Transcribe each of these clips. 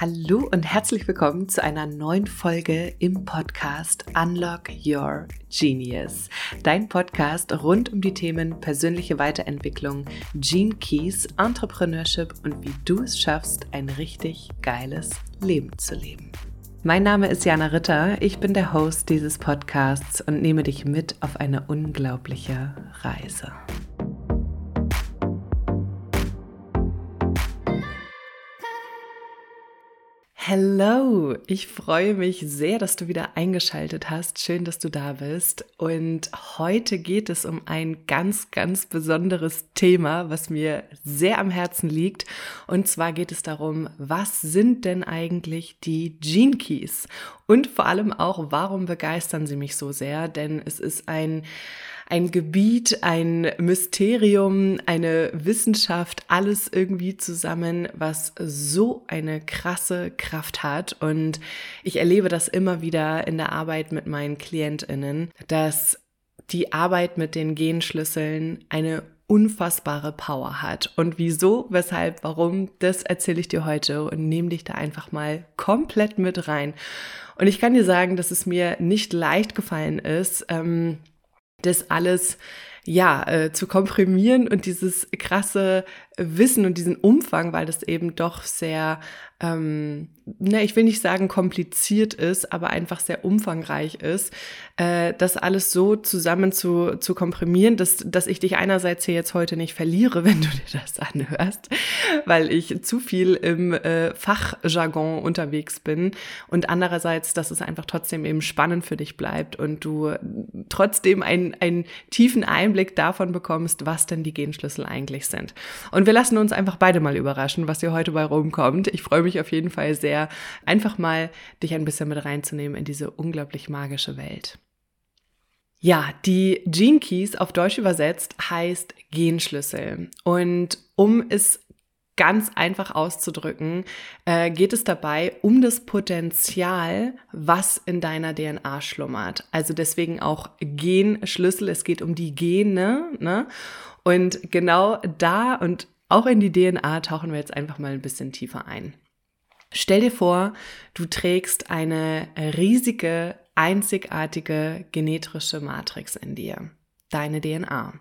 Hallo und herzlich willkommen zu einer neuen Folge im Podcast Unlock Your Genius. Dein Podcast rund um die Themen persönliche Weiterentwicklung, Gene Keys, Entrepreneurship und wie du es schaffst, ein richtig geiles Leben zu leben. Mein Name ist Jana Ritter, ich bin der Host dieses Podcasts und nehme dich mit auf eine unglaubliche Reise. Hello, ich freue mich sehr, dass du wieder eingeschaltet hast. Schön, dass du da bist. Und heute geht es um ein ganz, ganz besonderes Thema, was mir sehr am Herzen liegt. Und zwar geht es darum, was sind denn eigentlich die Gene Keys? Und vor allem auch, warum begeistern sie mich so sehr? Denn es ist ein ein Gebiet, ein Mysterium, eine Wissenschaft, alles irgendwie zusammen, was so eine krasse Kraft hat. Und ich erlebe das immer wieder in der Arbeit mit meinen Klientinnen, dass die Arbeit mit den Genschlüsseln eine unfassbare Power hat. Und wieso, weshalb, warum, das erzähle ich dir heute und nehme dich da einfach mal komplett mit rein. Und ich kann dir sagen, dass es mir nicht leicht gefallen ist, ähm, das alles ja, äh, zu komprimieren und dieses krasse Wissen und diesen Umfang, weil das eben doch sehr ähm, ne, ich will nicht sagen kompliziert ist, aber einfach sehr umfangreich ist, äh, das alles so zusammen zu, zu komprimieren, dass, dass ich dich einerseits hier jetzt heute nicht verliere, wenn du dir das anhörst, weil ich zu viel im äh, Fachjargon unterwegs bin und andererseits, dass es einfach trotzdem eben spannend für dich bleibt und du trotzdem einen, einen tiefen Einblick davon bekommst, was denn die Genschlüssel eigentlich sind. Und wir lassen uns einfach beide mal überraschen, was hier heute bei rumkommt. Ich freue mich mich auf jeden Fall sehr, einfach mal dich ein bisschen mit reinzunehmen in diese unglaublich magische Welt. Ja, die Gene Keys auf Deutsch übersetzt heißt Genschlüssel. Und um es ganz einfach auszudrücken, äh, geht es dabei um das Potenzial, was in deiner DNA schlummert. Also deswegen auch Genschlüssel. Es geht um die Gene. Ne? Und genau da und auch in die DNA tauchen wir jetzt einfach mal ein bisschen tiefer ein. Stell dir vor, du trägst eine riesige, einzigartige genetische Matrix in dir, deine DNA.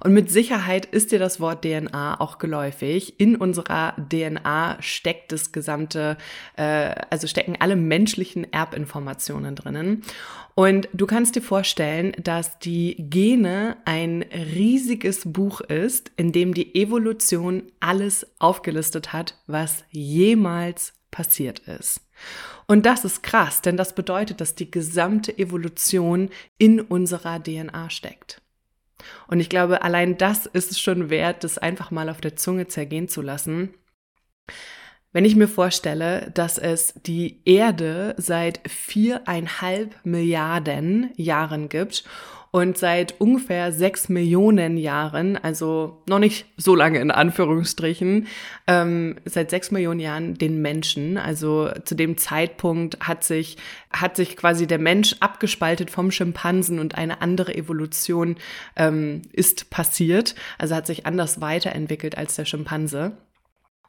Und mit Sicherheit ist dir das Wort DNA auch geläufig. In unserer DNA steckt das gesamte, äh, also stecken alle menschlichen Erbinformationen drinnen. Und du kannst dir vorstellen, dass die Gene ein riesiges Buch ist, in dem die Evolution alles aufgelistet hat, was jemals passiert ist. Und das ist krass, denn das bedeutet, dass die gesamte Evolution in unserer DNA steckt. Und ich glaube, allein das ist es schon wert, das einfach mal auf der Zunge zergehen zu lassen. Wenn ich mir vorstelle, dass es die Erde seit viereinhalb Milliarden Jahren gibt und seit ungefähr sechs Millionen Jahren, also noch nicht so lange in Anführungsstrichen, ähm, seit sechs Millionen Jahren den Menschen. Also zu dem Zeitpunkt hat sich, hat sich quasi der Mensch abgespaltet vom Schimpansen und eine andere Evolution ähm, ist passiert. Also hat sich anders weiterentwickelt als der Schimpanse.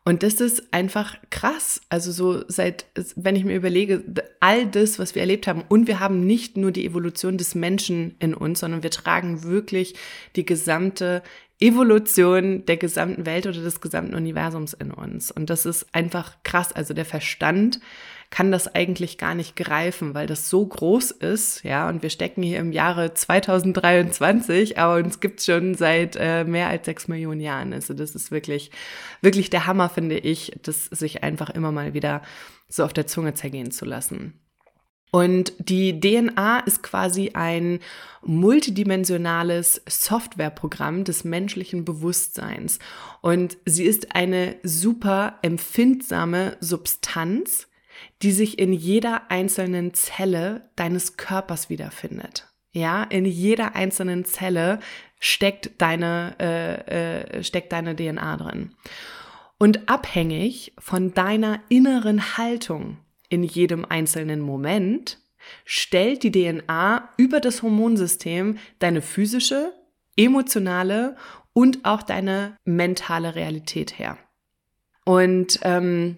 Und das ist einfach krass. Also so seit, wenn ich mir überlege, all das, was wir erlebt haben, und wir haben nicht nur die Evolution des Menschen in uns, sondern wir tragen wirklich die gesamte Evolution der gesamten Welt oder des gesamten Universums in uns. Und das ist einfach krass. Also der Verstand kann das eigentlich gar nicht greifen, weil das so groß ist, ja, und wir stecken hier im Jahre 2023, aber uns gibt's schon seit äh, mehr als sechs Millionen Jahren. Also das ist wirklich, wirklich der Hammer, finde ich, das sich einfach immer mal wieder so auf der Zunge zergehen zu lassen. Und die DNA ist quasi ein multidimensionales Softwareprogramm des menschlichen Bewusstseins. Und sie ist eine super empfindsame Substanz, die sich in jeder einzelnen Zelle deines Körpers wiederfindet. Ja, in jeder einzelnen Zelle steckt deine, äh, äh, steckt deine DNA drin. Und abhängig von deiner inneren Haltung in jedem einzelnen Moment stellt die DNA über das Hormonsystem deine physische, emotionale und auch deine mentale Realität her. Und ähm,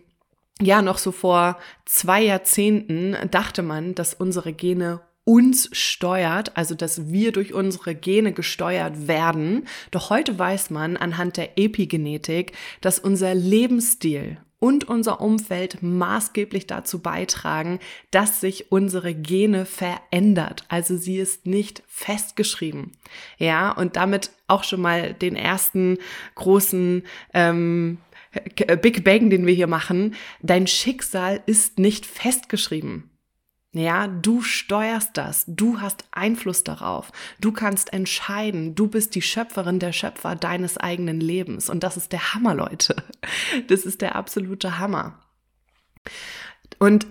ja, noch so vor zwei Jahrzehnten dachte man, dass unsere Gene uns steuert, also dass wir durch unsere Gene gesteuert werden. Doch heute weiß man anhand der Epigenetik, dass unser Lebensstil und unser Umfeld maßgeblich dazu beitragen, dass sich unsere Gene verändert. Also sie ist nicht festgeschrieben. Ja, und damit auch schon mal den ersten großen ähm, Big Bang, den wir hier machen. Dein Schicksal ist nicht festgeschrieben. Ja, du steuerst das, du hast Einfluss darauf, du kannst entscheiden, du bist die Schöpferin der Schöpfer deines eigenen Lebens und das ist der Hammer, Leute. Das ist der absolute Hammer. Und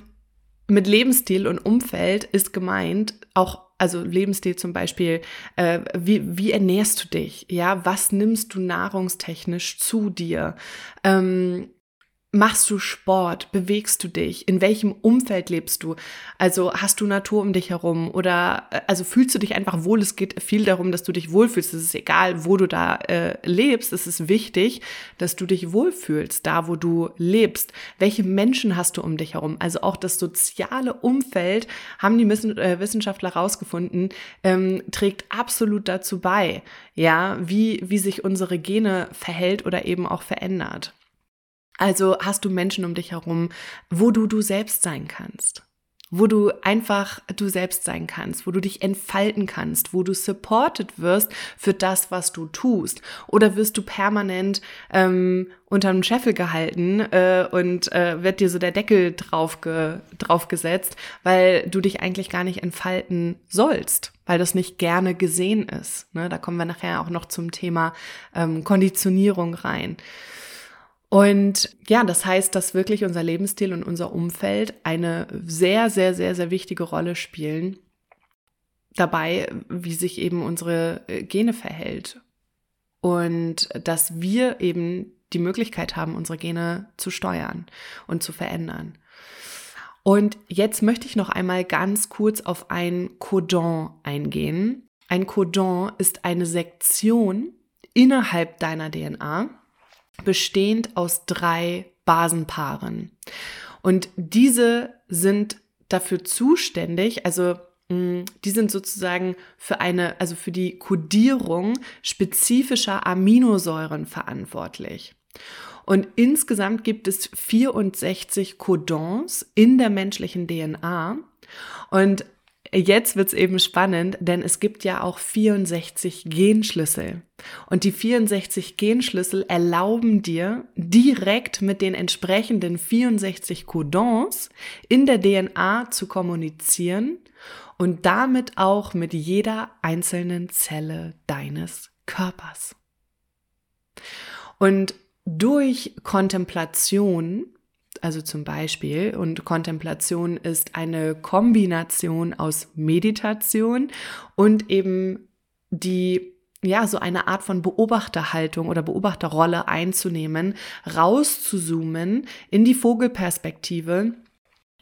mit Lebensstil und Umfeld ist gemeint auch also Lebensstil zum Beispiel, äh, wie, wie ernährst du dich? Ja, was nimmst du nahrungstechnisch zu dir? Ähm, Machst du Sport? Bewegst du dich? In welchem Umfeld lebst du? Also hast du Natur um dich herum oder äh, also fühlst du dich einfach wohl? Es geht viel darum, dass du dich wohlfühlst. Es ist egal, wo du da äh, lebst. Es ist wichtig, dass du dich wohlfühlst, da wo du lebst. Welche Menschen hast du um dich herum? Also auch das soziale Umfeld haben die äh, Wissenschaftler herausgefunden, ähm, trägt absolut dazu bei, ja, wie wie sich unsere Gene verhält oder eben auch verändert. Also hast du Menschen um dich herum, wo du du selbst sein kannst, wo du einfach du selbst sein kannst, wo du dich entfalten kannst, wo du supported wirst für das, was du tust. Oder wirst du permanent ähm, unterm Scheffel gehalten äh, und äh, wird dir so der Deckel drauf, ge draufgesetzt, weil du dich eigentlich gar nicht entfalten sollst, weil das nicht gerne gesehen ist. Ne? Da kommen wir nachher auch noch zum Thema ähm, Konditionierung rein. Und ja, das heißt, dass wirklich unser Lebensstil und unser Umfeld eine sehr, sehr, sehr, sehr wichtige Rolle spielen dabei, wie sich eben unsere äh, Gene verhält. Und dass wir eben die Möglichkeit haben, unsere Gene zu steuern und zu verändern. Und jetzt möchte ich noch einmal ganz kurz auf ein Codon eingehen. Ein Codon ist eine Sektion innerhalb deiner DNA, bestehend aus drei Basenpaaren. Und diese sind dafür zuständig, also mm, die sind sozusagen für eine, also für die Kodierung spezifischer Aminosäuren verantwortlich. Und insgesamt gibt es 64 Codons in der menschlichen DNA. Und Jetzt wird's eben spannend, denn es gibt ja auch 64 Genschlüssel. Und die 64 Genschlüssel erlauben dir, direkt mit den entsprechenden 64 Codons in der DNA zu kommunizieren und damit auch mit jeder einzelnen Zelle deines Körpers. Und durch Kontemplation also zum Beispiel, und Kontemplation ist eine Kombination aus Meditation und eben die ja, so eine Art von Beobachterhaltung oder Beobachterrolle einzunehmen, rauszuzoomen in die Vogelperspektive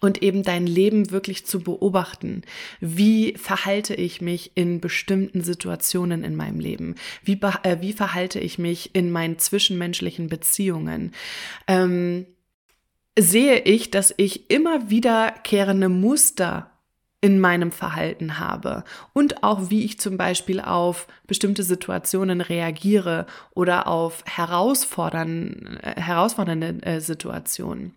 und eben dein Leben wirklich zu beobachten. Wie verhalte ich mich in bestimmten Situationen in meinem Leben? Wie, äh, wie verhalte ich mich in meinen zwischenmenschlichen Beziehungen? Ähm, sehe ich, dass ich immer wiederkehrende Muster in meinem Verhalten habe und auch wie ich zum Beispiel auf bestimmte Situationen reagiere oder auf äh, herausfordernde äh, Situationen.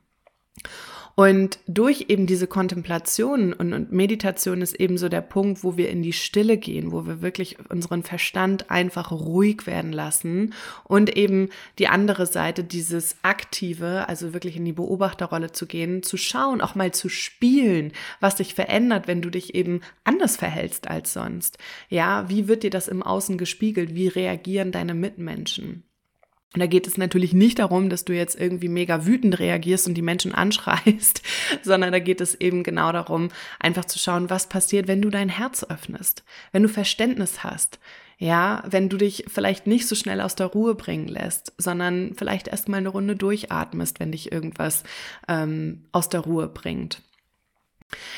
Und durch eben diese Kontemplation und, und, Meditation ist eben so der Punkt, wo wir in die Stille gehen, wo wir wirklich unseren Verstand einfach ruhig werden lassen und eben die andere Seite, dieses Aktive, also wirklich in die Beobachterrolle zu gehen, zu schauen, auch mal zu spielen, was sich verändert, wenn du dich eben anders verhältst als sonst. Ja, wie wird dir das im Außen gespiegelt? Wie reagieren deine Mitmenschen? Und da geht es natürlich nicht darum, dass du jetzt irgendwie mega wütend reagierst und die Menschen anschreist, sondern da geht es eben genau darum, einfach zu schauen, was passiert, wenn du dein Herz öffnest, wenn du Verständnis hast, ja, wenn du dich vielleicht nicht so schnell aus der Ruhe bringen lässt, sondern vielleicht erstmal eine Runde durchatmest, wenn dich irgendwas ähm, aus der Ruhe bringt.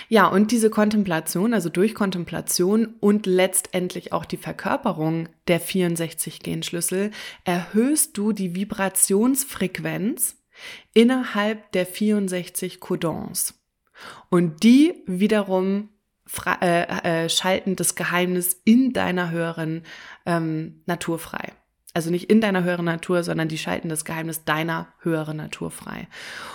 Ja, und diese Kontemplation, also durch Kontemplation und letztendlich auch die Verkörperung der 64 Genschlüssel, erhöhst du die Vibrationsfrequenz innerhalb der 64 Codons. Und die wiederum äh, äh, schalten das Geheimnis in deiner höheren ähm, Natur frei. Also nicht in deiner höheren Natur, sondern die schalten das Geheimnis deiner höheren Natur frei.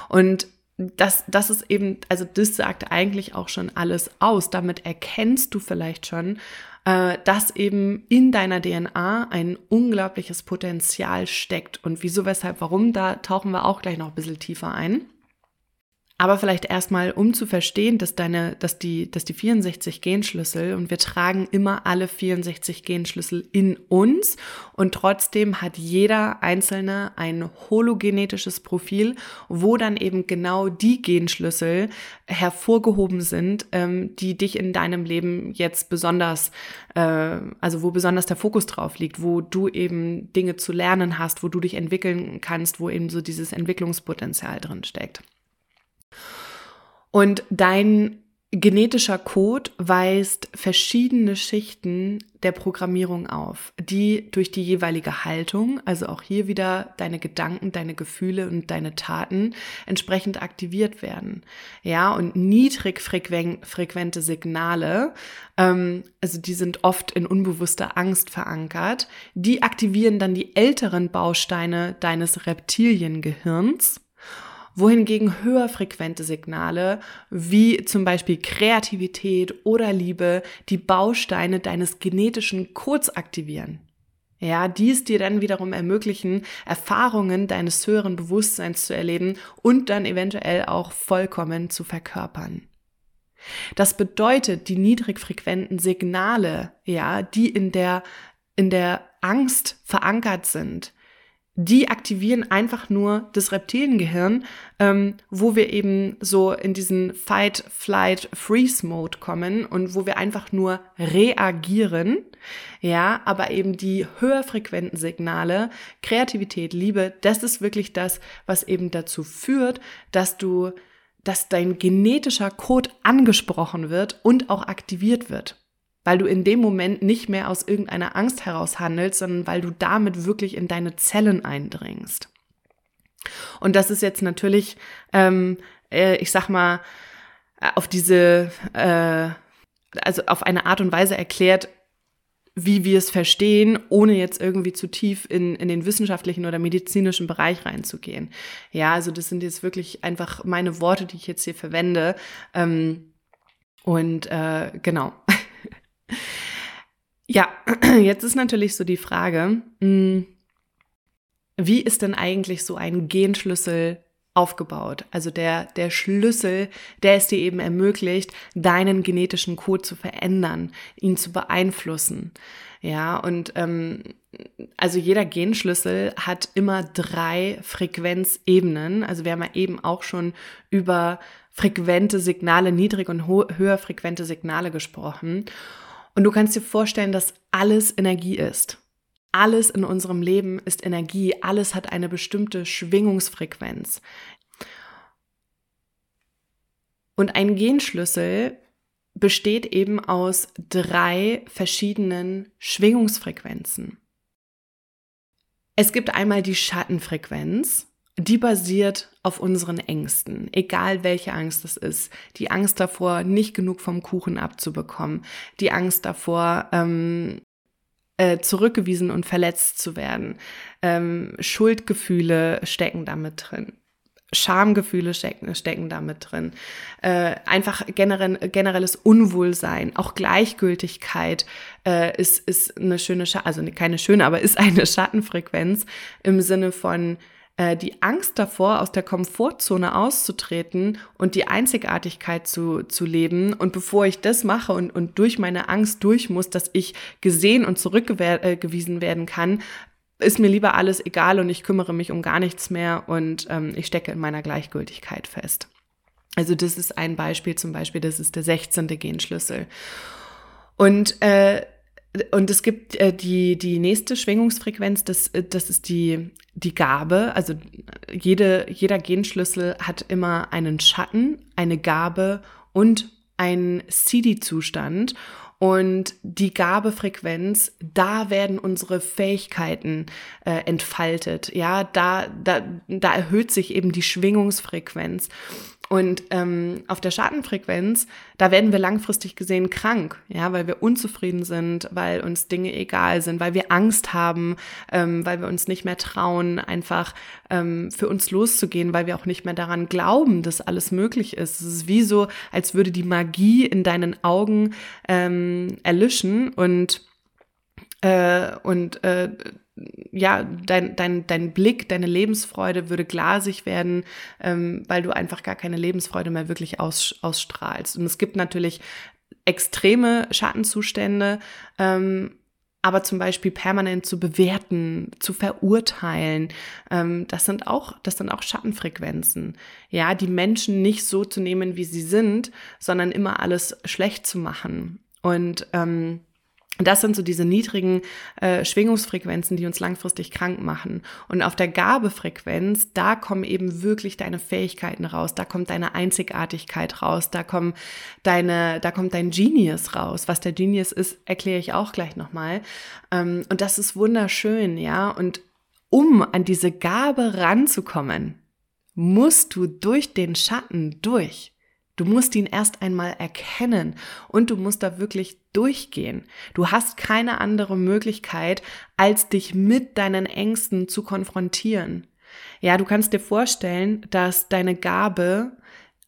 Und das, das ist eben, also das sagt eigentlich auch schon alles aus. Damit erkennst du vielleicht schon, äh, dass eben in deiner DNA ein unglaubliches Potenzial steckt. Und wieso, weshalb, warum, da tauchen wir auch gleich noch ein bisschen tiefer ein. Aber vielleicht erstmal, um zu verstehen, dass deine, dass die, dass die 64 Genschlüssel und wir tragen immer alle 64 Genschlüssel in uns und trotzdem hat jeder einzelne ein hologenetisches Profil, wo dann eben genau die Genschlüssel hervorgehoben sind, ähm, die dich in deinem Leben jetzt besonders, äh, also wo besonders der Fokus drauf liegt, wo du eben Dinge zu lernen hast, wo du dich entwickeln kannst, wo eben so dieses Entwicklungspotenzial drin steckt. Und dein genetischer Code weist verschiedene Schichten der Programmierung auf, die durch die jeweilige Haltung, also auch hier wieder deine Gedanken, deine Gefühle und deine Taten entsprechend aktiviert werden. Ja, und niedrigfrequente Signale, ähm, also die sind oft in unbewusster Angst verankert, die aktivieren dann die älteren Bausteine deines Reptiliengehirns wohingegen höher frequente Signale wie zum Beispiel Kreativität oder Liebe die Bausteine deines genetischen Codes aktivieren. Ja, dies dir dann wiederum ermöglichen, Erfahrungen deines höheren Bewusstseins zu erleben und dann eventuell auch vollkommen zu verkörpern. Das bedeutet, die niedrigfrequenten Signale, ja, die in der, in der Angst verankert sind, die aktivieren einfach nur das Reptiliengehirn, ähm, wo wir eben so in diesen Fight, Flight, Freeze-Mode kommen und wo wir einfach nur reagieren. Ja, aber eben die höher frequenten Signale, Kreativität, Liebe, das ist wirklich das, was eben dazu führt, dass du, dass dein genetischer Code angesprochen wird und auch aktiviert wird weil du in dem Moment nicht mehr aus irgendeiner Angst heraus handelst, sondern weil du damit wirklich in deine Zellen eindringst. Und das ist jetzt natürlich, ähm, äh, ich sag mal, auf diese, äh, also auf eine Art und Weise erklärt, wie wir es verstehen, ohne jetzt irgendwie zu tief in, in den wissenschaftlichen oder medizinischen Bereich reinzugehen. Ja, also das sind jetzt wirklich einfach meine Worte, die ich jetzt hier verwende. Ähm, und äh, genau. Ja, jetzt ist natürlich so die Frage, hm, wie ist denn eigentlich so ein Genschlüssel aufgebaut? Also der, der Schlüssel, der es dir eben ermöglicht, deinen genetischen Code zu verändern, ihn zu beeinflussen. Ja, und ähm, also jeder Genschlüssel hat immer drei Frequenzebenen. Also wir haben ja eben auch schon über frequente Signale, niedrig und höher frequente Signale gesprochen. Und du kannst dir vorstellen, dass alles Energie ist. Alles in unserem Leben ist Energie. Alles hat eine bestimmte Schwingungsfrequenz. Und ein Genschlüssel besteht eben aus drei verschiedenen Schwingungsfrequenzen. Es gibt einmal die Schattenfrequenz, die basiert auf unseren Ängsten, egal welche Angst es ist. Die Angst davor, nicht genug vom Kuchen abzubekommen, die Angst davor, ähm, äh, zurückgewiesen und verletzt zu werden. Ähm, Schuldgefühle stecken damit drin. Schamgefühle stecken, stecken damit drin. Äh, einfach generell, generelles Unwohlsein, auch Gleichgültigkeit äh, ist, ist eine schöne, Sch also keine schöne, aber ist eine Schattenfrequenz im Sinne von äh, die Angst davor, aus der Komfortzone auszutreten und die Einzigartigkeit zu, zu leben. Und bevor ich das mache und, und durch meine Angst durch muss, dass ich gesehen und zurückgewiesen äh, werden kann, ist mir lieber alles egal und ich kümmere mich um gar nichts mehr und ähm, ich stecke in meiner Gleichgültigkeit fest. Also das ist ein Beispiel zum Beispiel, das ist der 16. Genschlüssel. Und äh, und es gibt äh, die, die nächste Schwingungsfrequenz, das, äh, das ist die, die Gabe. Also jede, jeder Genschlüssel hat immer einen Schatten, eine Gabe und einen CD-Zustand. Und die Gabefrequenz, da werden unsere Fähigkeiten äh, entfaltet. Ja, da, da, da erhöht sich eben die Schwingungsfrequenz. Und ähm, auf der Schattenfrequenz, da werden wir langfristig gesehen krank, ja, weil wir unzufrieden sind, weil uns Dinge egal sind, weil wir Angst haben, ähm, weil wir uns nicht mehr trauen, einfach ähm, für uns loszugehen, weil wir auch nicht mehr daran glauben, dass alles möglich ist. Es ist wie so, als würde die Magie in deinen Augen ähm, erlischen und äh, und äh, ja, dein, dein, dein Blick, deine Lebensfreude würde glasig werden, ähm, weil du einfach gar keine Lebensfreude mehr wirklich aus, ausstrahlst. Und es gibt natürlich extreme Schattenzustände, ähm, aber zum Beispiel permanent zu bewerten, zu verurteilen, ähm, das sind auch, das sind auch Schattenfrequenzen. Ja, die Menschen nicht so zu nehmen, wie sie sind, sondern immer alles schlecht zu machen. Und ähm, das sind so diese niedrigen äh, Schwingungsfrequenzen, die uns langfristig krank machen. Und auf der Gabefrequenz, da kommen eben wirklich deine Fähigkeiten raus, da kommt deine Einzigartigkeit raus, da kommen deine, da kommt dein Genius raus. Was der Genius ist, erkläre ich auch gleich nochmal. Ähm, und das ist wunderschön, ja. Und um an diese Gabe ranzukommen, musst du durch den Schatten durch. Du musst ihn erst einmal erkennen und du musst da wirklich durchgehen. Du hast keine andere Möglichkeit, als dich mit deinen Ängsten zu konfrontieren. Ja, du kannst dir vorstellen, dass deine Gabe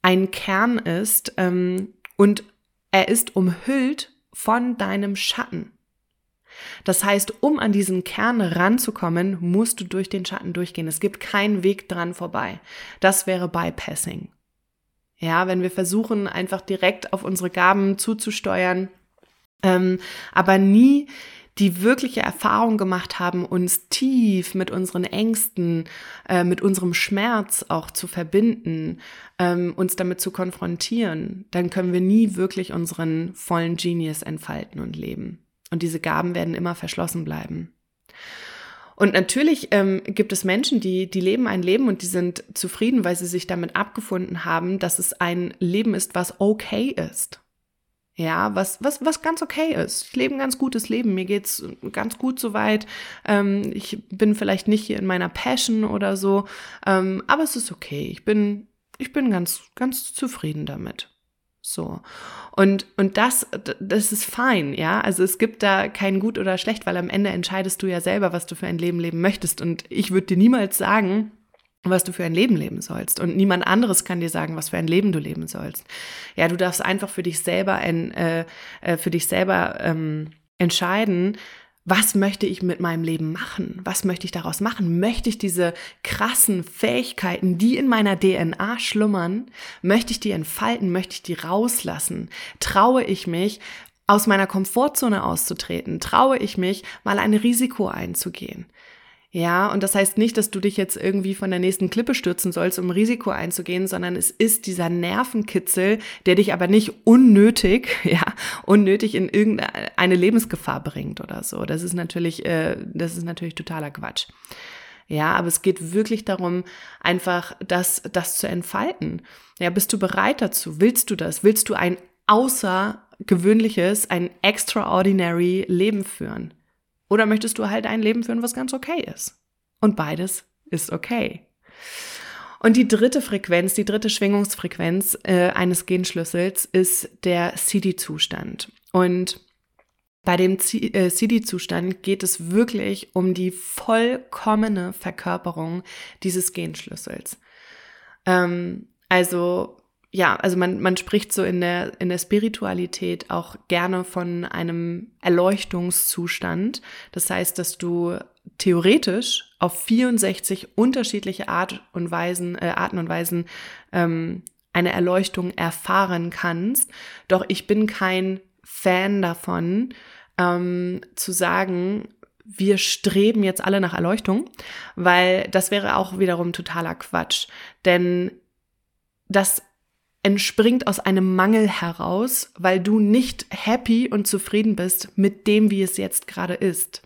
ein Kern ist ähm, und er ist umhüllt von deinem Schatten. Das heißt, um an diesen Kern ranzukommen, musst du durch den Schatten durchgehen. Es gibt keinen Weg dran vorbei. Das wäre Bypassing. Ja, wenn wir versuchen, einfach direkt auf unsere Gaben zuzusteuern, ähm, aber nie die wirkliche Erfahrung gemacht haben, uns tief mit unseren Ängsten, äh, mit unserem Schmerz auch zu verbinden, ähm, uns damit zu konfrontieren, dann können wir nie wirklich unseren vollen Genius entfalten und leben. Und diese Gaben werden immer verschlossen bleiben. Und natürlich ähm, gibt es Menschen, die, die leben ein Leben und die sind zufrieden, weil sie sich damit abgefunden haben, dass es ein Leben ist, was okay ist. Ja, was, was, was ganz okay ist. Ich lebe ein ganz gutes Leben. Mir geht's ganz gut soweit. Ähm, ich bin vielleicht nicht hier in meiner Passion oder so. Ähm, aber es ist okay. Ich bin, ich bin ganz, ganz zufrieden damit. So. Und, und das, das ist fein, ja. Also es gibt da kein gut oder schlecht, weil am Ende entscheidest du ja selber, was du für ein Leben leben möchtest. Und ich würde dir niemals sagen, was du für ein Leben leben sollst. Und niemand anderes kann dir sagen, was für ein Leben du leben sollst. Ja, du darfst einfach für dich selber ein, äh, äh für dich selber ähm, entscheiden, was möchte ich mit meinem Leben machen? Was möchte ich daraus machen? Möchte ich diese krassen Fähigkeiten, die in meiner DNA schlummern, möchte ich die entfalten? Möchte ich die rauslassen? Traue ich mich, aus meiner Komfortzone auszutreten? Traue ich mich, mal ein Risiko einzugehen? Ja, und das heißt nicht, dass du dich jetzt irgendwie von der nächsten Klippe stürzen sollst, um Risiko einzugehen, sondern es ist dieser Nervenkitzel, der dich aber nicht unnötig, ja, unnötig in irgendeine Lebensgefahr bringt oder so. Das ist natürlich, äh, das ist natürlich totaler Quatsch. Ja, aber es geht wirklich darum, einfach das, das zu entfalten. Ja, bist du bereit dazu? Willst du das? Willst du ein außergewöhnliches, ein extraordinary Leben führen? Oder möchtest du halt ein Leben führen, was ganz okay ist? Und beides ist okay. Und die dritte Frequenz, die dritte Schwingungsfrequenz äh, eines Genschlüssels ist der CD-Zustand. Und bei dem äh, CD-Zustand geht es wirklich um die vollkommene Verkörperung dieses Genschlüssels. Ähm, also ja, also man, man spricht so in der, in der Spiritualität auch gerne von einem Erleuchtungszustand. Das heißt, dass du theoretisch auf 64 unterschiedliche Art und Weisen, äh, Arten und Weisen ähm, eine Erleuchtung erfahren kannst. Doch ich bin kein Fan davon, ähm, zu sagen, wir streben jetzt alle nach Erleuchtung, weil das wäre auch wiederum totaler Quatsch. Denn das entspringt aus einem Mangel heraus, weil du nicht happy und zufrieden bist mit dem, wie es jetzt gerade ist.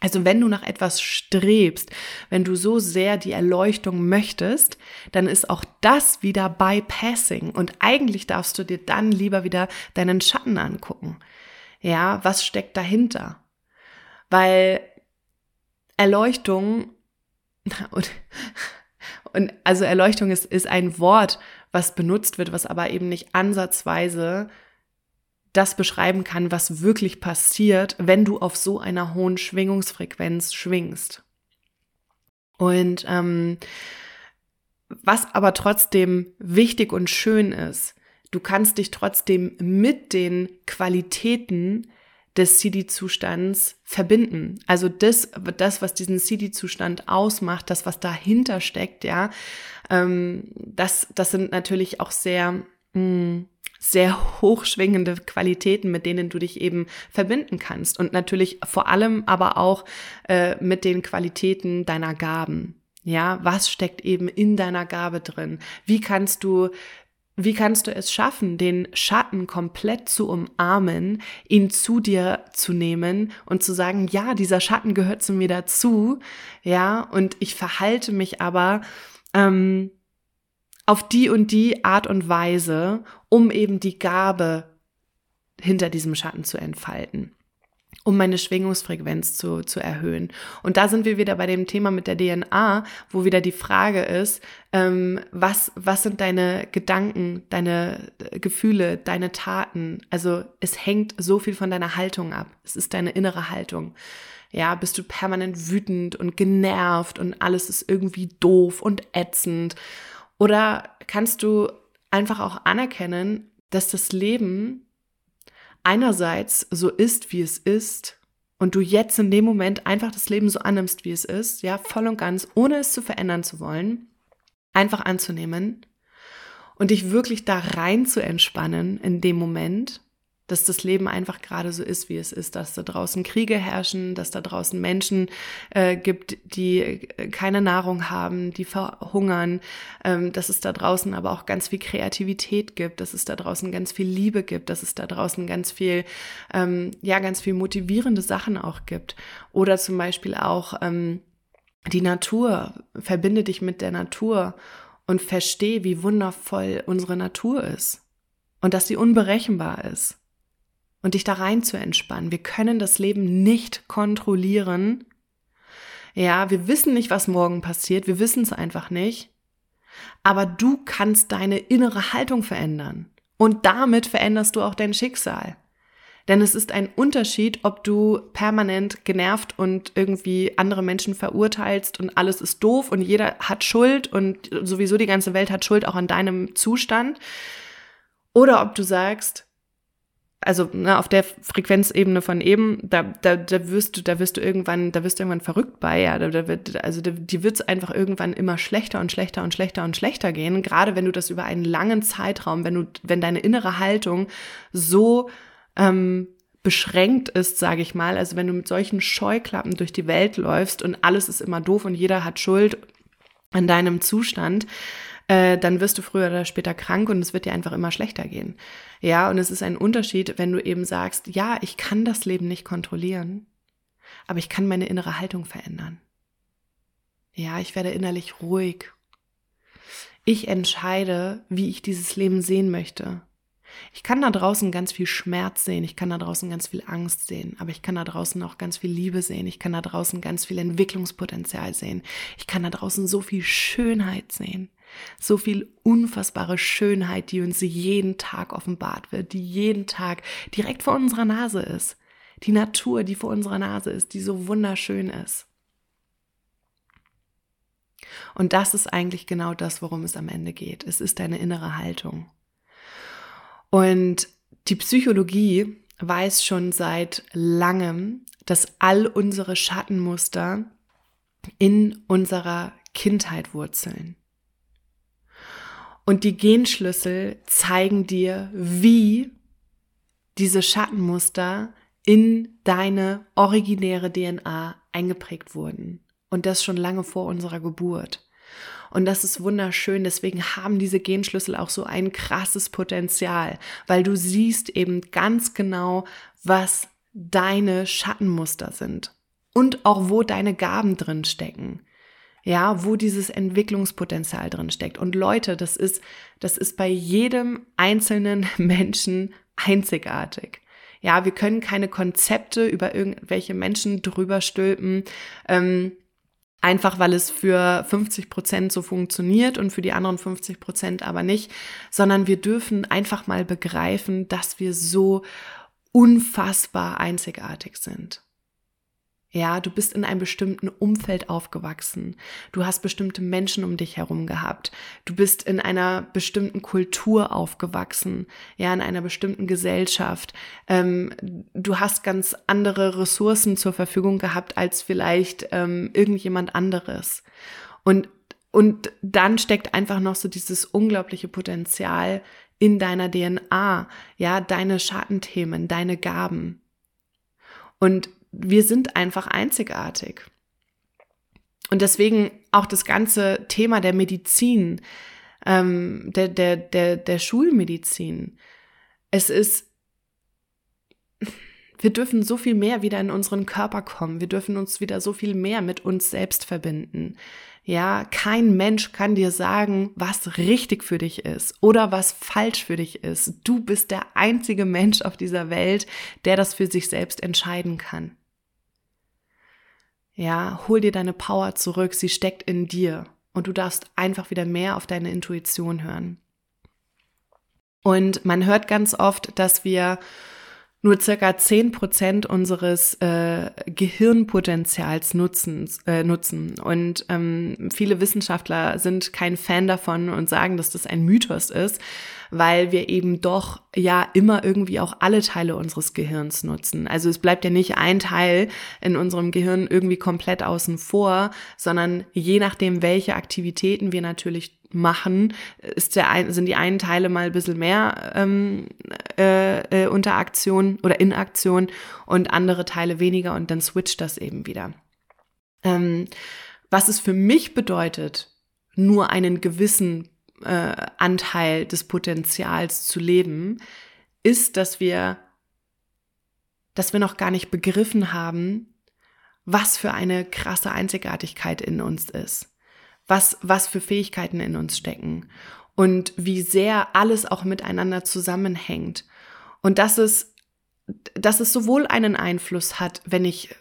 Also wenn du nach etwas strebst, wenn du so sehr die Erleuchtung möchtest, dann ist auch das wieder bypassing und eigentlich darfst du dir dann lieber wieder deinen Schatten angucken. Ja, was steckt dahinter? Weil Erleuchtung und, und also Erleuchtung ist, ist ein Wort, was benutzt wird, was aber eben nicht ansatzweise das beschreiben kann, was wirklich passiert, wenn du auf so einer hohen Schwingungsfrequenz schwingst. Und ähm, was aber trotzdem wichtig und schön ist, du kannst dich trotzdem mit den Qualitäten des CD-Zustands verbinden. Also das, das, was diesen CD-Zustand ausmacht, das, was dahinter steckt, ja, ähm, das, das sind natürlich auch sehr, mh, mm, sehr hochschwingende Qualitäten, mit denen du dich eben verbinden kannst. Und natürlich vor allem aber auch äh, mit den Qualitäten deiner Gaben. Ja, was steckt eben in deiner Gabe drin? Wie kannst du wie kannst du es schaffen, den Schatten komplett zu umarmen, ihn zu dir zu nehmen und zu sagen, ja, dieser Schatten gehört zu mir dazu, ja, und ich verhalte mich aber ähm, auf die und die Art und Weise, um eben die Gabe hinter diesem Schatten zu entfalten um meine Schwingungsfrequenz zu, zu erhöhen. Und da sind wir wieder bei dem Thema mit der DNA, wo wieder die Frage ist, ähm, was, was sind deine Gedanken, deine Gefühle, deine Taten? Also es hängt so viel von deiner Haltung ab. Es ist deine innere Haltung. Ja, bist du permanent wütend und genervt und alles ist irgendwie doof und ätzend? Oder kannst du einfach auch anerkennen, dass das Leben einerseits so ist, wie es ist und du jetzt in dem Moment einfach das Leben so annimmst, wie es ist, ja, voll und ganz, ohne es zu verändern zu wollen, einfach anzunehmen und dich wirklich da rein zu entspannen in dem Moment dass das Leben einfach gerade so ist, wie es ist, dass da draußen Kriege herrschen, dass da draußen Menschen äh, gibt, die äh, keine Nahrung haben, die verhungern, ähm, dass es da draußen aber auch ganz viel Kreativität gibt, dass es da draußen ganz viel Liebe gibt, dass es da draußen ganz viel, ähm, ja, ganz viel motivierende Sachen auch gibt. Oder zum Beispiel auch ähm, die Natur, verbinde dich mit der Natur und verstehe, wie wundervoll unsere Natur ist und dass sie unberechenbar ist und dich da rein zu entspannen. Wir können das Leben nicht kontrollieren. Ja, wir wissen nicht, was morgen passiert. Wir wissen es einfach nicht. Aber du kannst deine innere Haltung verändern. Und damit veränderst du auch dein Schicksal. Denn es ist ein Unterschied, ob du permanent genervt und irgendwie andere Menschen verurteilst und alles ist doof und jeder hat Schuld und sowieso die ganze Welt hat Schuld auch an deinem Zustand. Oder ob du sagst, also ne, auf der Frequenzebene von eben, da, da, da wirst du, da wirst du irgendwann, da wirst du irgendwann verrückt bei, ja, da, da wird, also da, die wird es einfach irgendwann immer schlechter und schlechter und schlechter und schlechter gehen. Gerade wenn du das über einen langen Zeitraum, wenn du, wenn deine innere Haltung so ähm, beschränkt ist, sage ich mal, also wenn du mit solchen Scheuklappen durch die Welt läufst und alles ist immer doof und jeder hat Schuld an deinem Zustand, äh, dann wirst du früher oder später krank und es wird dir einfach immer schlechter gehen. Ja, und es ist ein Unterschied, wenn du eben sagst, ja, ich kann das Leben nicht kontrollieren, aber ich kann meine innere Haltung verändern. Ja, ich werde innerlich ruhig. Ich entscheide, wie ich dieses Leben sehen möchte. Ich kann da draußen ganz viel Schmerz sehen, ich kann da draußen ganz viel Angst sehen, aber ich kann da draußen auch ganz viel Liebe sehen, ich kann da draußen ganz viel Entwicklungspotenzial sehen, ich kann da draußen so viel Schönheit sehen. So viel unfassbare Schönheit, die uns jeden Tag offenbart wird, die jeden Tag direkt vor unserer Nase ist. Die Natur, die vor unserer Nase ist, die so wunderschön ist. Und das ist eigentlich genau das, worum es am Ende geht. Es ist deine innere Haltung. Und die Psychologie weiß schon seit langem, dass all unsere Schattenmuster in unserer Kindheit wurzeln. Und die Genschlüssel zeigen dir, wie diese Schattenmuster in deine originäre DNA eingeprägt wurden. Und das schon lange vor unserer Geburt. Und das ist wunderschön. Deswegen haben diese Genschlüssel auch so ein krasses Potenzial, weil du siehst eben ganz genau, was deine Schattenmuster sind und auch wo deine Gaben drin stecken ja, wo dieses Entwicklungspotenzial drin steckt. Und Leute, das ist, das ist bei jedem einzelnen Menschen einzigartig. Ja, wir können keine Konzepte über irgendwelche Menschen drüber stülpen. Ähm, einfach weil es für 50 Prozent so funktioniert und für die anderen 50 Prozent aber nicht, sondern wir dürfen einfach mal begreifen, dass wir so unfassbar einzigartig sind. Ja, du bist in einem bestimmten Umfeld aufgewachsen. Du hast bestimmte Menschen um dich herum gehabt. Du bist in einer bestimmten Kultur aufgewachsen. Ja, in einer bestimmten Gesellschaft. Ähm, du hast ganz andere Ressourcen zur Verfügung gehabt als vielleicht ähm, irgendjemand anderes. Und, und dann steckt einfach noch so dieses unglaubliche Potenzial in deiner DNA. Ja, deine Schattenthemen, deine Gaben. Und wir sind einfach einzigartig. Und deswegen auch das ganze Thema der Medizin, ähm, der, der, der, der Schulmedizin. Es ist, wir dürfen so viel mehr wieder in unseren Körper kommen. Wir dürfen uns wieder so viel mehr mit uns selbst verbinden. Ja, kein Mensch kann dir sagen, was richtig für dich ist oder was falsch für dich ist. Du bist der einzige Mensch auf dieser Welt, der das für sich selbst entscheiden kann. Ja, hol dir deine Power zurück, sie steckt in dir und du darfst einfach wieder mehr auf deine Intuition hören. Und man hört ganz oft, dass wir nur circa zehn Prozent unseres äh, Gehirnpotenzials nutzen, äh, nutzen. Und ähm, viele Wissenschaftler sind kein Fan davon und sagen, dass das ein Mythos ist, weil wir eben doch ja immer irgendwie auch alle Teile unseres Gehirns nutzen. Also es bleibt ja nicht ein Teil in unserem Gehirn irgendwie komplett außen vor, sondern je nachdem, welche Aktivitäten wir natürlich machen, ist der ein, sind die einen Teile mal ein bisschen mehr ähm, äh, äh, unter Aktion oder in Aktion und andere Teile weniger und dann switcht das eben wieder. Ähm, was es für mich bedeutet, nur einen gewissen äh, Anteil des Potenzials zu leben, ist, dass wir, dass wir noch gar nicht begriffen haben, was für eine krasse Einzigartigkeit in uns ist was, was für Fähigkeiten in uns stecken und wie sehr alles auch miteinander zusammenhängt. Und dass es, dass es sowohl einen Einfluss hat, wenn ich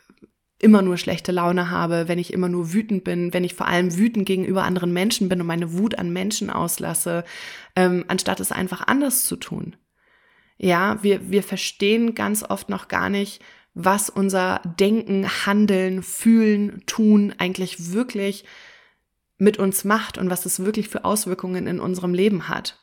immer nur schlechte Laune habe, wenn ich immer nur wütend bin, wenn ich vor allem wütend gegenüber anderen Menschen bin und meine Wut an Menschen auslasse, ähm, anstatt es einfach anders zu tun. Ja, wir, wir verstehen ganz oft noch gar nicht, was unser Denken, Handeln, Fühlen, Tun eigentlich wirklich mit uns macht und was es wirklich für Auswirkungen in unserem Leben hat.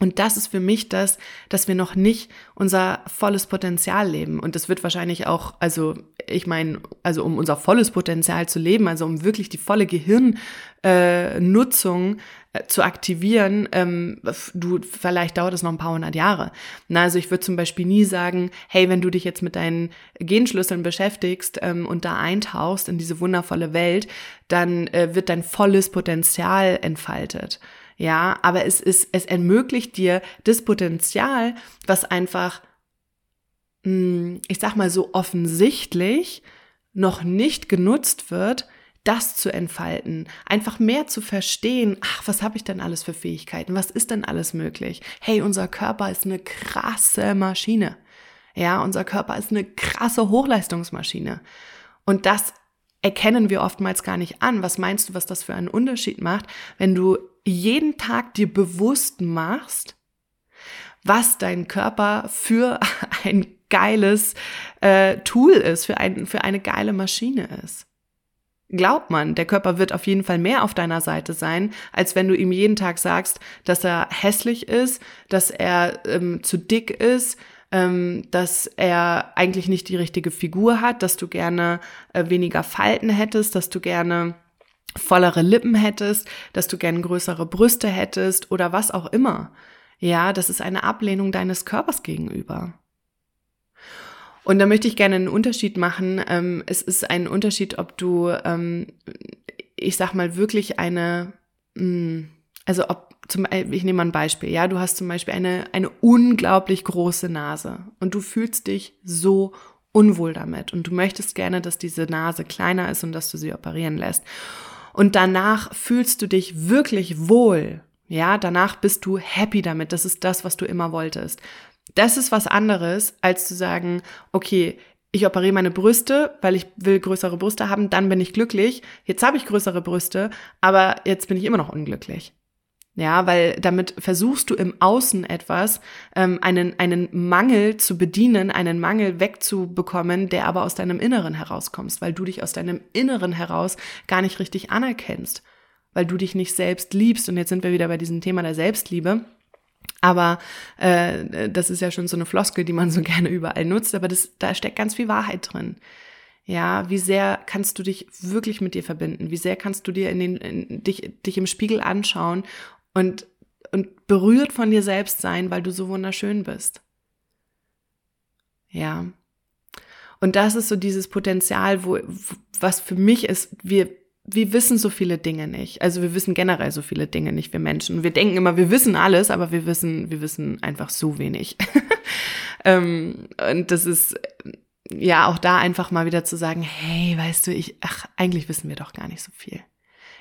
Und das ist für mich das, dass wir noch nicht unser volles Potenzial leben. Und das wird wahrscheinlich auch, also ich meine, also um unser volles Potenzial zu leben, also um wirklich die volle Gehirnnutzung äh, zu aktivieren, ähm, du, vielleicht dauert es noch ein paar hundert Jahre. Na, also ich würde zum Beispiel nie sagen, hey, wenn du dich jetzt mit deinen Genschlüsseln beschäftigst ähm, und da eintauchst in diese wundervolle Welt, dann äh, wird dein volles Potenzial entfaltet. Ja, aber es ist, es ermöglicht dir das Potenzial, was einfach, hm, ich sag mal so offensichtlich noch nicht genutzt wird, das zu entfalten, einfach mehr zu verstehen, ach, was habe ich denn alles für Fähigkeiten, was ist denn alles möglich? Hey, unser Körper ist eine krasse Maschine. Ja, unser Körper ist eine krasse Hochleistungsmaschine. Und das erkennen wir oftmals gar nicht an. Was meinst du, was das für einen Unterschied macht, wenn du jeden Tag dir bewusst machst, was dein Körper für ein geiles äh, Tool ist, für, ein, für eine geile Maschine ist? Glaubt man, der Körper wird auf jeden Fall mehr auf deiner Seite sein, als wenn du ihm jeden Tag sagst, dass er hässlich ist, dass er ähm, zu dick ist, ähm, dass er eigentlich nicht die richtige Figur hat, dass du gerne äh, weniger Falten hättest, dass du gerne vollere Lippen hättest, dass du gerne größere Brüste hättest oder was auch immer. Ja, das ist eine Ablehnung deines Körpers gegenüber. Und da möchte ich gerne einen Unterschied machen. Ähm, es ist ein Unterschied, ob du, ähm, ich sag mal, wirklich eine, hm, also ob zum, äh, ich nehme mal ein Beispiel, ja, du hast zum Beispiel eine, eine unglaublich große Nase und du fühlst dich so unwohl damit und du möchtest gerne, dass diese Nase kleiner ist und dass du sie operieren lässt. Und danach fühlst du dich wirklich wohl. Ja, danach bist du happy damit. Das ist das, was du immer wolltest. Das ist was anderes, als zu sagen, okay, ich operiere meine Brüste, weil ich will größere Brüste haben, dann bin ich glücklich. Jetzt habe ich größere Brüste, aber jetzt bin ich immer noch unglücklich. Ja, weil damit versuchst du im Außen etwas, ähm, einen, einen Mangel zu bedienen, einen Mangel wegzubekommen, der aber aus deinem Inneren herauskommst, weil du dich aus deinem Inneren heraus gar nicht richtig anerkennst, weil du dich nicht selbst liebst. Und jetzt sind wir wieder bei diesem Thema der Selbstliebe. Aber äh, das ist ja schon so eine Floskel, die man so gerne überall nutzt, aber das, da steckt ganz viel Wahrheit drin. Ja, wie sehr kannst du dich wirklich mit dir verbinden? Wie sehr kannst du dir in den, in, dich, dich im Spiegel anschauen und, und berührt von dir selbst sein, weil du so wunderschön bist? Ja. Und das ist so dieses Potenzial, wo, was für mich ist, wir, wir wissen so viele Dinge nicht. Also wir wissen generell so viele Dinge nicht, wir Menschen. Wir denken immer, wir wissen alles, aber wir wissen, wir wissen einfach so wenig. ähm, und das ist ja auch da einfach mal wieder zu sagen, hey, weißt du, ich, ach, eigentlich wissen wir doch gar nicht so viel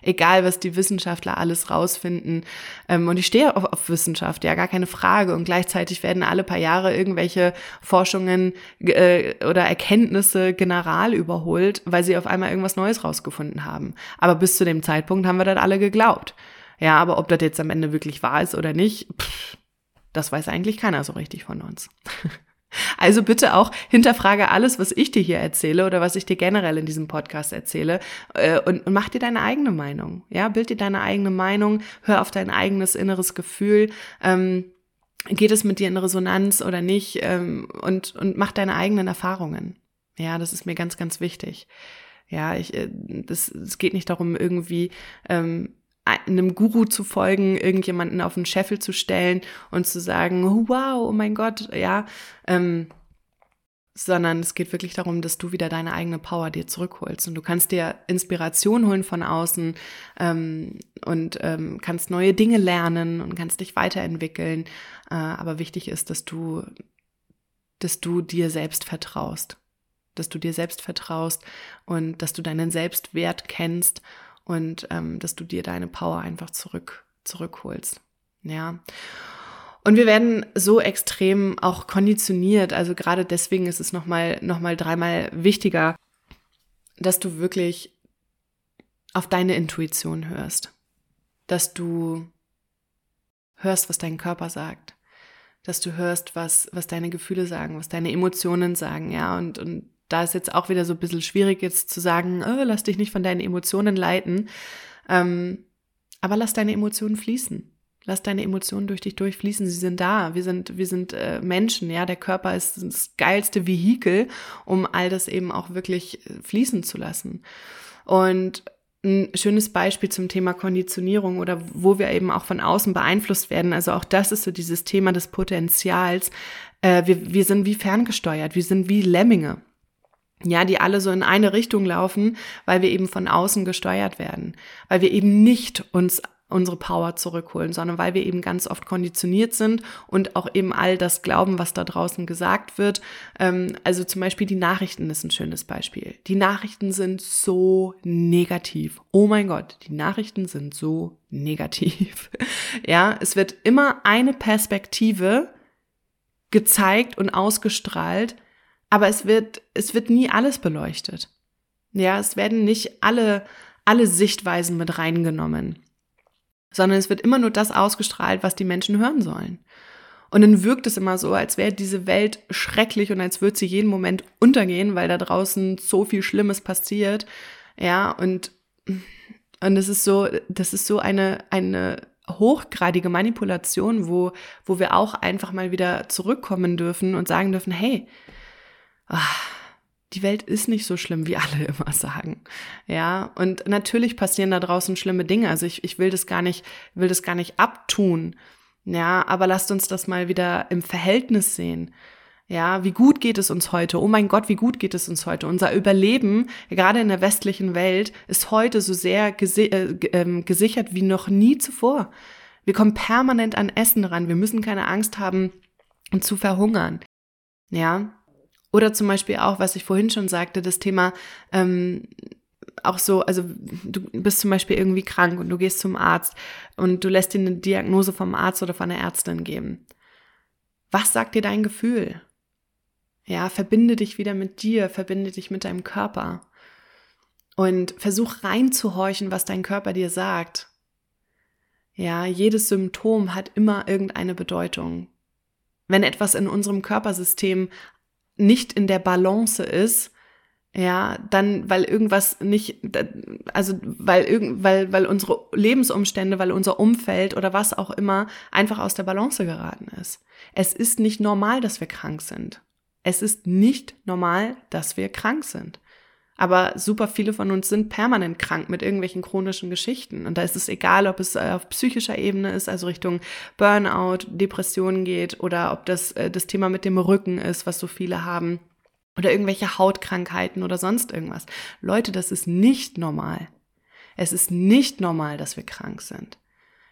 egal was die Wissenschaftler alles rausfinden. Ähm, und ich stehe auf, auf Wissenschaft, ja, gar keine Frage. Und gleichzeitig werden alle paar Jahre irgendwelche Forschungen äh, oder Erkenntnisse general überholt, weil sie auf einmal irgendwas Neues rausgefunden haben. Aber bis zu dem Zeitpunkt haben wir das alle geglaubt. Ja, aber ob das jetzt am Ende wirklich wahr ist oder nicht, pff, das weiß eigentlich keiner so richtig von uns. Also bitte auch hinterfrage alles, was ich dir hier erzähle oder was ich dir generell in diesem Podcast erzähle äh, und, und mach dir deine eigene Meinung. Ja, bild dir deine eigene Meinung, hör auf dein eigenes inneres Gefühl. Ähm, geht es mit dir in Resonanz oder nicht? Ähm, und, und mach deine eigenen Erfahrungen. Ja, das ist mir ganz, ganz wichtig. Ja, ich, äh, das, es geht nicht darum, irgendwie ähm, einem Guru zu folgen, irgendjemanden auf den Scheffel zu stellen und zu sagen, wow, oh mein Gott, ja, ähm, sondern es geht wirklich darum, dass du wieder deine eigene Power dir zurückholst und du kannst dir Inspiration holen von außen ähm, und ähm, kannst neue Dinge lernen und kannst dich weiterentwickeln. Äh, aber wichtig ist, dass du, dass du dir selbst vertraust, dass du dir selbst vertraust und dass du deinen Selbstwert kennst und ähm, dass du dir deine Power einfach zurück, zurückholst. Ja. Und wir werden so extrem auch konditioniert. Also gerade deswegen ist es nochmal, noch mal dreimal wichtiger, dass du wirklich auf deine Intuition hörst. Dass du hörst, was dein Körper sagt. Dass du hörst, was, was deine Gefühle sagen, was deine Emotionen sagen, ja. Und, und da ist jetzt auch wieder so ein bisschen schwierig jetzt zu sagen, oh, lass dich nicht von deinen Emotionen leiten. Ähm, aber lass deine Emotionen fließen. Lass deine Emotionen durch dich durchfließen. Sie sind da. Wir sind, wir sind äh, Menschen, ja. Der Körper ist das geilste Vehikel, um all das eben auch wirklich äh, fließen zu lassen. Und ein schönes Beispiel zum Thema Konditionierung oder wo wir eben auch von außen beeinflusst werden. Also auch das ist so dieses Thema des Potenzials. Äh, wir, wir sind wie ferngesteuert. Wir sind wie Lemminge ja, die alle so in eine Richtung laufen, weil wir eben von außen gesteuert werden, weil wir eben nicht uns unsere Power zurückholen, sondern weil wir eben ganz oft konditioniert sind und auch eben all das glauben, was da draußen gesagt wird. Ähm, also zum Beispiel die Nachrichten ist ein schönes Beispiel. Die Nachrichten sind so negativ. Oh mein Gott, die Nachrichten sind so negativ. ja, es wird immer eine Perspektive gezeigt und ausgestrahlt, aber es wird, es wird nie alles beleuchtet. Ja, es werden nicht alle, alle Sichtweisen mit reingenommen, sondern es wird immer nur das ausgestrahlt, was die Menschen hören sollen. Und dann wirkt es immer so, als wäre diese Welt schrecklich und als würde sie jeden Moment untergehen, weil da draußen so viel Schlimmes passiert. Ja, und, und es ist so, das ist so eine, eine hochgradige Manipulation, wo, wo wir auch einfach mal wieder zurückkommen dürfen und sagen dürfen, hey, ach, die Welt ist nicht so schlimm, wie alle immer sagen. Ja, und natürlich passieren da draußen schlimme Dinge. Also ich, ich will das gar nicht, will das gar nicht abtun. Ja, aber lasst uns das mal wieder im Verhältnis sehen. Ja, wie gut geht es uns heute? Oh mein Gott, wie gut geht es uns heute? Unser Überleben, gerade in der westlichen Welt, ist heute so sehr äh, äh, gesichert wie noch nie zuvor. Wir kommen permanent an Essen ran. Wir müssen keine Angst haben, zu verhungern. Ja, oder zum Beispiel auch, was ich vorhin schon sagte, das Thema ähm, auch so, also du bist zum Beispiel irgendwie krank und du gehst zum Arzt und du lässt dir eine Diagnose vom Arzt oder von der Ärztin geben. Was sagt dir dein Gefühl? Ja, verbinde dich wieder mit dir, verbinde dich mit deinem Körper und versuch reinzuhorchen, was dein Körper dir sagt. Ja, jedes Symptom hat immer irgendeine Bedeutung. Wenn etwas in unserem Körpersystem nicht in der Balance ist, ja, dann, weil irgendwas nicht, also weil irgend, weil, weil unsere Lebensumstände, weil unser Umfeld oder was auch immer einfach aus der Balance geraten ist. Es ist nicht normal, dass wir krank sind. Es ist nicht normal, dass wir krank sind. Aber super viele von uns sind permanent krank mit irgendwelchen chronischen Geschichten. Und da ist es egal, ob es auf psychischer Ebene ist, also Richtung Burnout, Depressionen geht, oder ob das äh, das Thema mit dem Rücken ist, was so viele haben oder irgendwelche Hautkrankheiten oder sonst irgendwas. Leute, das ist nicht normal. Es ist nicht normal, dass wir krank sind.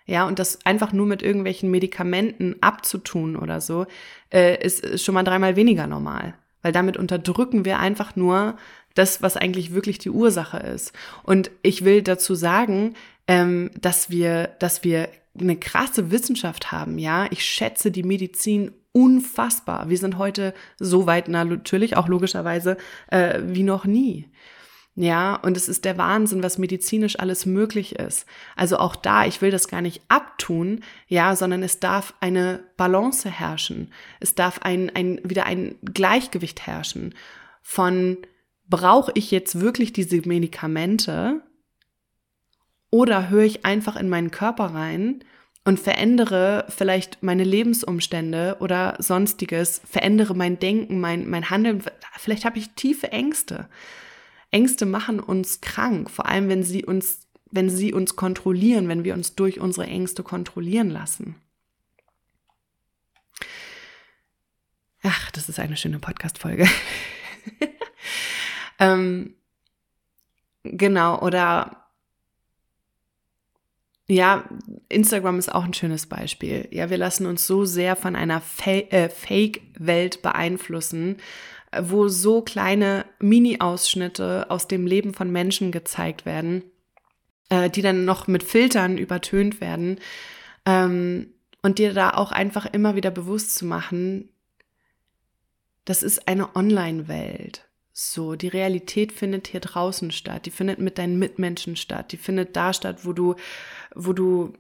Ja, und das einfach nur mit irgendwelchen Medikamenten abzutun oder so, äh, ist, ist schon mal dreimal weniger normal. Weil damit unterdrücken wir einfach nur das, was eigentlich wirklich die Ursache ist. Und ich will dazu sagen, ähm, dass wir, dass wir eine krasse Wissenschaft haben, ja. Ich schätze die Medizin unfassbar. Wir sind heute so weit, natürlich auch logischerweise, äh, wie noch nie. Ja, und es ist der Wahnsinn, was medizinisch alles möglich ist. Also auch da, ich will das gar nicht abtun, ja, sondern es darf eine Balance herrschen. Es darf ein, ein, wieder ein Gleichgewicht herrschen von, brauche ich jetzt wirklich diese Medikamente oder höre ich einfach in meinen Körper rein und verändere vielleicht meine Lebensumstände oder sonstiges, verändere mein Denken, mein, mein Handeln. Vielleicht habe ich tiefe Ängste. Ängste machen uns krank, vor allem wenn sie uns, wenn sie uns kontrollieren, wenn wir uns durch unsere Ängste kontrollieren lassen. Ach, das ist eine schöne Podcast-Folge. ähm, genau, oder ja, Instagram ist auch ein schönes Beispiel. Ja, wir lassen uns so sehr von einer Fa äh, Fake-Welt beeinflussen, wo so kleine Mini-Ausschnitte aus dem Leben von Menschen gezeigt werden, äh, die dann noch mit Filtern übertönt werden. Ähm, und dir da auch einfach immer wieder bewusst zu machen, das ist eine Online-Welt. So, die Realität findet hier draußen statt, die findet mit deinen Mitmenschen statt, die findet da statt, wo du, wo du,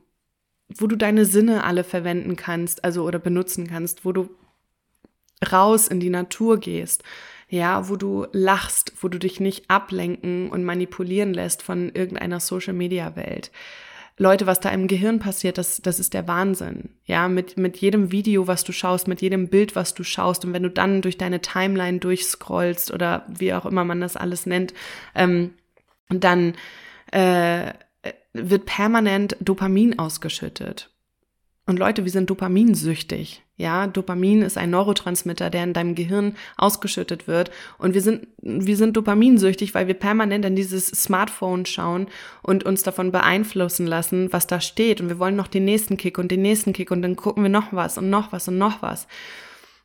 wo du deine Sinne alle verwenden kannst, also oder benutzen kannst, wo du raus in die Natur gehst, ja, wo du lachst, wo du dich nicht ablenken und manipulieren lässt von irgendeiner Social Media Welt. Leute, was da im Gehirn passiert, das, das ist der Wahnsinn. Ja, mit, mit jedem Video, was du schaust, mit jedem Bild, was du schaust und wenn du dann durch deine Timeline durchscrollst oder wie auch immer man das alles nennt, ähm, dann äh, wird permanent Dopamin ausgeschüttet. Und Leute, wir sind dopaminsüchtig. Ja, Dopamin ist ein Neurotransmitter, der in deinem Gehirn ausgeschüttet wird. Und wir sind, wir sind dopaminsüchtig, weil wir permanent in dieses Smartphone schauen und uns davon beeinflussen lassen, was da steht. Und wir wollen noch den nächsten Kick und den nächsten Kick und dann gucken wir noch was und noch was und noch was.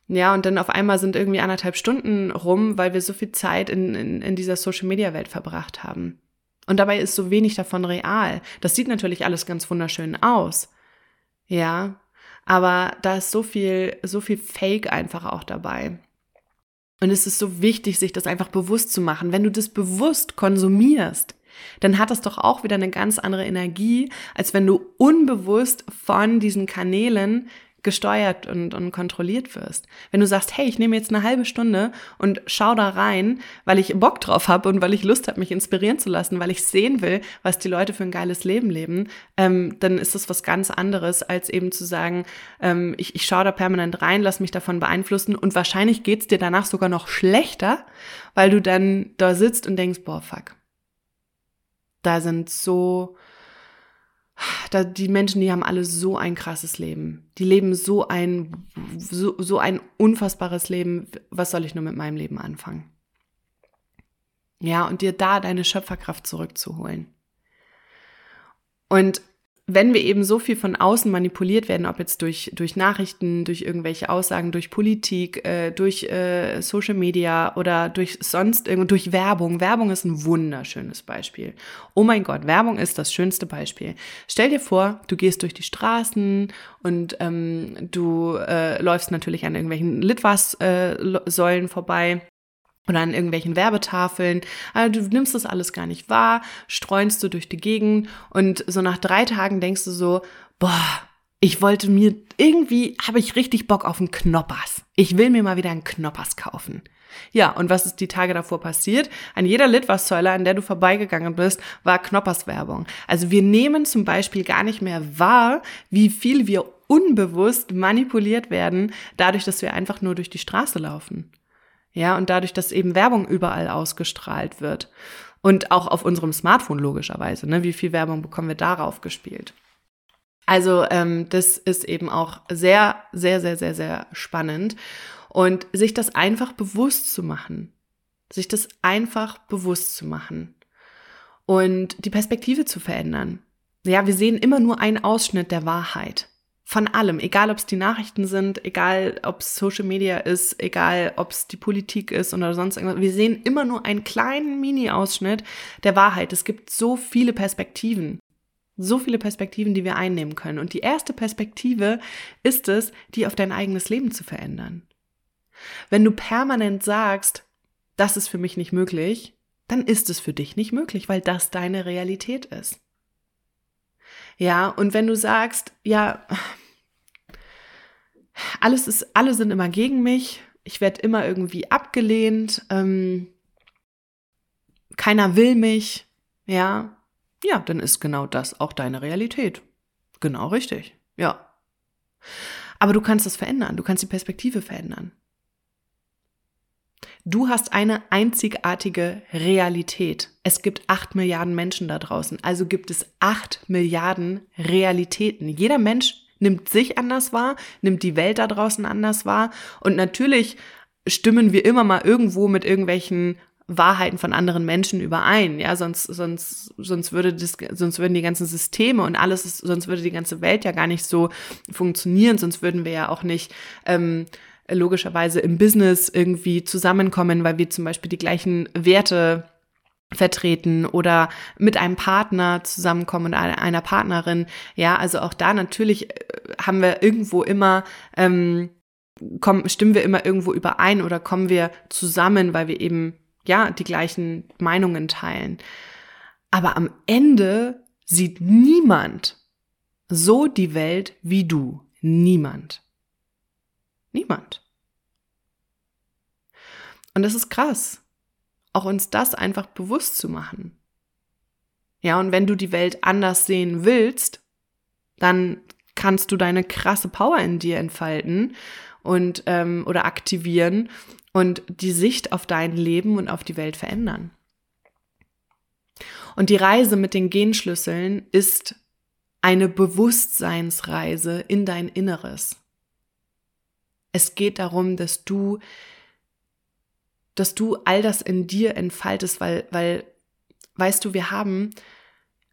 Ja, und dann auf einmal sind irgendwie anderthalb Stunden rum, weil wir so viel Zeit in, in, in dieser Social Media Welt verbracht haben. Und dabei ist so wenig davon real. Das sieht natürlich alles ganz wunderschön aus. Ja, aber da ist so viel, so viel Fake einfach auch dabei. Und es ist so wichtig, sich das einfach bewusst zu machen. Wenn du das bewusst konsumierst, dann hat das doch auch wieder eine ganz andere Energie, als wenn du unbewusst von diesen Kanälen gesteuert und, und kontrolliert wirst. Wenn du sagst, hey, ich nehme jetzt eine halbe Stunde und schau da rein, weil ich Bock drauf habe und weil ich Lust habe, mich inspirieren zu lassen, weil ich sehen will, was die Leute für ein geiles Leben leben, ähm, dann ist das was ganz anderes, als eben zu sagen, ähm, ich, ich schaue da permanent rein, lass mich davon beeinflussen und wahrscheinlich geht's dir danach sogar noch schlechter, weil du dann da sitzt und denkst, boah, fuck. Da sind so da, die Menschen, die haben alle so ein krasses Leben. Die leben so ein, so, so ein unfassbares Leben. Was soll ich nur mit meinem Leben anfangen? Ja, und dir da deine Schöpferkraft zurückzuholen. Und wenn wir eben so viel von außen manipuliert werden, ob jetzt durch, durch Nachrichten, durch irgendwelche Aussagen, durch Politik, äh, durch äh, Social Media oder durch sonst irgendwo, durch Werbung. Werbung ist ein wunderschönes Beispiel. Oh mein Gott, Werbung ist das schönste Beispiel. Stell dir vor, du gehst durch die Straßen und ähm, du äh, läufst natürlich an irgendwelchen Litwas-Säulen äh, vorbei oder an irgendwelchen Werbetafeln. Also du nimmst das alles gar nicht wahr, streunst du durch die Gegend und so nach drei Tagen denkst du so, boah, ich wollte mir, irgendwie habe ich richtig Bock auf einen Knoppers. Ich will mir mal wieder einen Knoppers kaufen. Ja, und was ist die Tage davor passiert? An jeder Litwas-Säule, an der du vorbeigegangen bist, war Knoppers-Werbung. Also wir nehmen zum Beispiel gar nicht mehr wahr, wie viel wir unbewusst manipuliert werden, dadurch, dass wir einfach nur durch die Straße laufen. Ja, und dadurch, dass eben Werbung überall ausgestrahlt wird. Und auch auf unserem Smartphone logischerweise. Ne? Wie viel Werbung bekommen wir darauf gespielt? Also ähm, das ist eben auch sehr, sehr, sehr, sehr, sehr spannend. Und sich das einfach bewusst zu machen. Sich das einfach bewusst zu machen. Und die Perspektive zu verändern. Ja, wir sehen immer nur einen Ausschnitt der Wahrheit von allem, egal ob es die Nachrichten sind, egal ob es Social Media ist, egal ob es die Politik ist oder sonst irgendwas. Wir sehen immer nur einen kleinen Mini-Ausschnitt der Wahrheit. Es gibt so viele Perspektiven. So viele Perspektiven, die wir einnehmen können. Und die erste Perspektive ist es, die auf dein eigenes Leben zu verändern. Wenn du permanent sagst, das ist für mich nicht möglich, dann ist es für dich nicht möglich, weil das deine Realität ist. Ja, und wenn du sagst, ja, alles ist, alle sind immer gegen mich, ich werde immer irgendwie abgelehnt, ähm, keiner will mich, ja, ja, dann ist genau das auch deine Realität. Genau richtig, ja. Aber du kannst das verändern, du kannst die Perspektive verändern. Du hast eine einzigartige Realität. Es gibt acht Milliarden Menschen da draußen, also gibt es acht Milliarden Realitäten. Jeder Mensch nimmt sich anders wahr, nimmt die Welt da draußen anders wahr und natürlich stimmen wir immer mal irgendwo mit irgendwelchen Wahrheiten von anderen Menschen überein, ja, sonst, sonst, sonst würde das, sonst würden die ganzen Systeme und alles, sonst würde die ganze Welt ja gar nicht so funktionieren, sonst würden wir ja auch nicht ähm, logischerweise im Business irgendwie zusammenkommen, weil wir zum Beispiel die gleichen Werte vertreten oder mit einem Partner zusammenkommen und einer Partnerin. Ja, also auch da natürlich äh, haben wir irgendwo immer, ähm, kommen, stimmen wir immer irgendwo überein oder kommen wir zusammen, weil wir eben, ja, die gleichen Meinungen teilen. Aber am Ende sieht niemand so die Welt wie du. Niemand. Niemand. Und das ist krass, auch uns das einfach bewusst zu machen. Ja, und wenn du die Welt anders sehen willst, dann kannst du deine krasse Power in dir entfalten und ähm, oder aktivieren und die Sicht auf dein Leben und auf die Welt verändern. Und die Reise mit den Genschlüsseln ist eine Bewusstseinsreise in dein Inneres. Es geht darum, dass du, dass du all das in dir entfaltest, weil, weil, weißt du, wir haben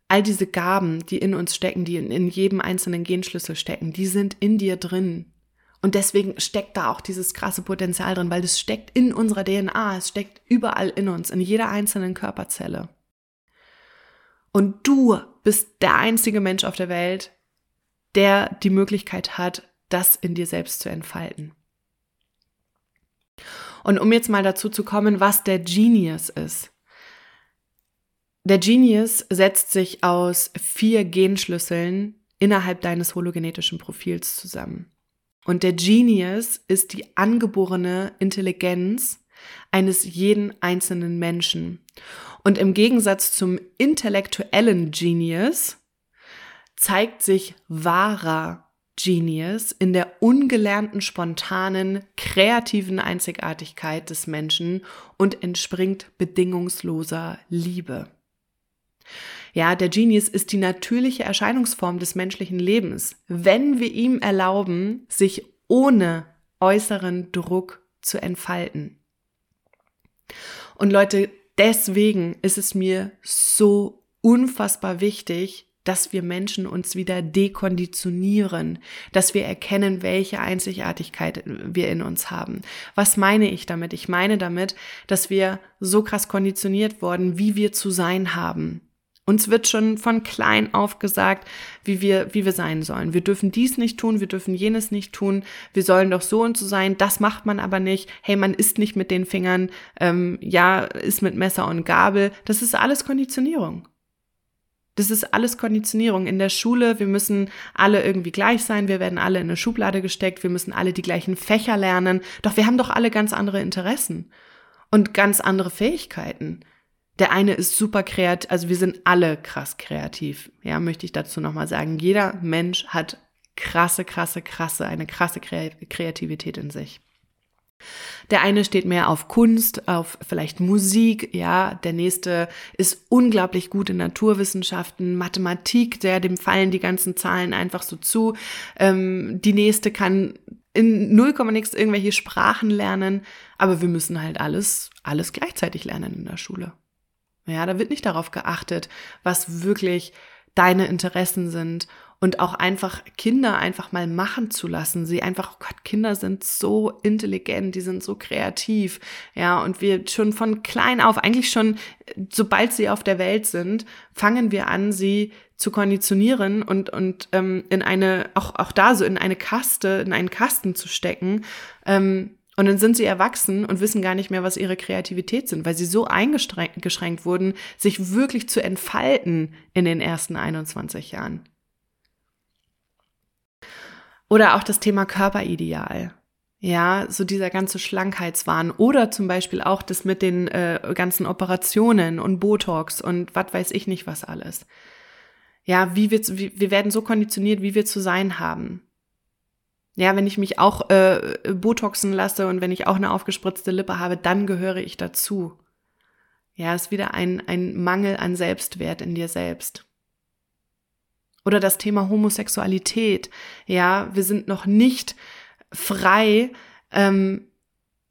all diese Gaben, die in uns stecken, die in, in jedem einzelnen Genschlüssel stecken, die sind in dir drin. Und deswegen steckt da auch dieses krasse Potenzial drin, weil das steckt in unserer DNA, es steckt überall in uns, in jeder einzelnen Körperzelle. Und du bist der einzige Mensch auf der Welt, der die Möglichkeit hat, das in dir selbst zu entfalten. Und um jetzt mal dazu zu kommen, was der Genius ist. Der Genius setzt sich aus vier Genschlüsseln innerhalb deines hologenetischen Profils zusammen. Und der Genius ist die angeborene Intelligenz eines jeden einzelnen Menschen. Und im Gegensatz zum intellektuellen Genius zeigt sich wahrer Genius in der ungelernten, spontanen, kreativen Einzigartigkeit des Menschen und entspringt bedingungsloser Liebe. Ja, der Genius ist die natürliche Erscheinungsform des menschlichen Lebens, wenn wir ihm erlauben, sich ohne äußeren Druck zu entfalten. Und Leute, deswegen ist es mir so unfassbar wichtig, dass wir Menschen uns wieder dekonditionieren, dass wir erkennen, welche Einzigartigkeit wir in uns haben. Was meine ich damit? Ich meine damit, dass wir so krass konditioniert worden, wie wir zu sein haben. Uns wird schon von klein auf gesagt, wie wir, wie wir sein sollen. Wir dürfen dies nicht tun, wir dürfen jenes nicht tun, wir sollen doch so und so sein, das macht man aber nicht. Hey, man isst nicht mit den Fingern, ähm, ja, isst mit Messer und Gabel. Das ist alles Konditionierung. Das ist alles Konditionierung. In der Schule, wir müssen alle irgendwie gleich sein, wir werden alle in eine Schublade gesteckt, wir müssen alle die gleichen Fächer lernen. Doch wir haben doch alle ganz andere Interessen und ganz andere Fähigkeiten. Der eine ist super kreativ, also wir sind alle krass kreativ. Ja, möchte ich dazu nochmal sagen. Jeder Mensch hat krasse, krasse, krasse, eine krasse Kreativität in sich. Der eine steht mehr auf Kunst, auf vielleicht Musik, ja, der nächste ist unglaublich gut in Naturwissenschaften, Mathematik, der dem fallen die ganzen Zahlen einfach so zu. Ähm, die nächste kann in 0, nix irgendwelche Sprachen lernen, aber wir müssen halt alles, alles gleichzeitig lernen in der Schule. Ja, da wird nicht darauf geachtet, was wirklich deine Interessen sind und auch einfach Kinder einfach mal machen zu lassen. Sie einfach, oh Gott, Kinder sind so intelligent, die sind so kreativ. Ja, und wir schon von klein auf, eigentlich schon, sobald sie auf der Welt sind, fangen wir an, sie zu konditionieren und, und ähm, in eine, auch, auch da so in eine Kaste, in einen Kasten zu stecken, ähm, und dann sind sie erwachsen und wissen gar nicht mehr, was ihre Kreativität sind, weil sie so eingeschränkt wurden, sich wirklich zu entfalten in den ersten 21 Jahren. Oder auch das Thema Körperideal. Ja, so dieser ganze Schlankheitswahn oder zum Beispiel auch das mit den äh, ganzen Operationen und Botox und was weiß ich nicht was alles. Ja, wie wir, wie, wir werden so konditioniert, wie wir zu sein haben. Ja, wenn ich mich auch äh, botoxen lasse und wenn ich auch eine aufgespritzte Lippe habe, dann gehöre ich dazu. Ja, ist wieder ein, ein Mangel an Selbstwert in dir selbst. Oder das Thema Homosexualität. Ja, wir sind noch nicht frei ähm,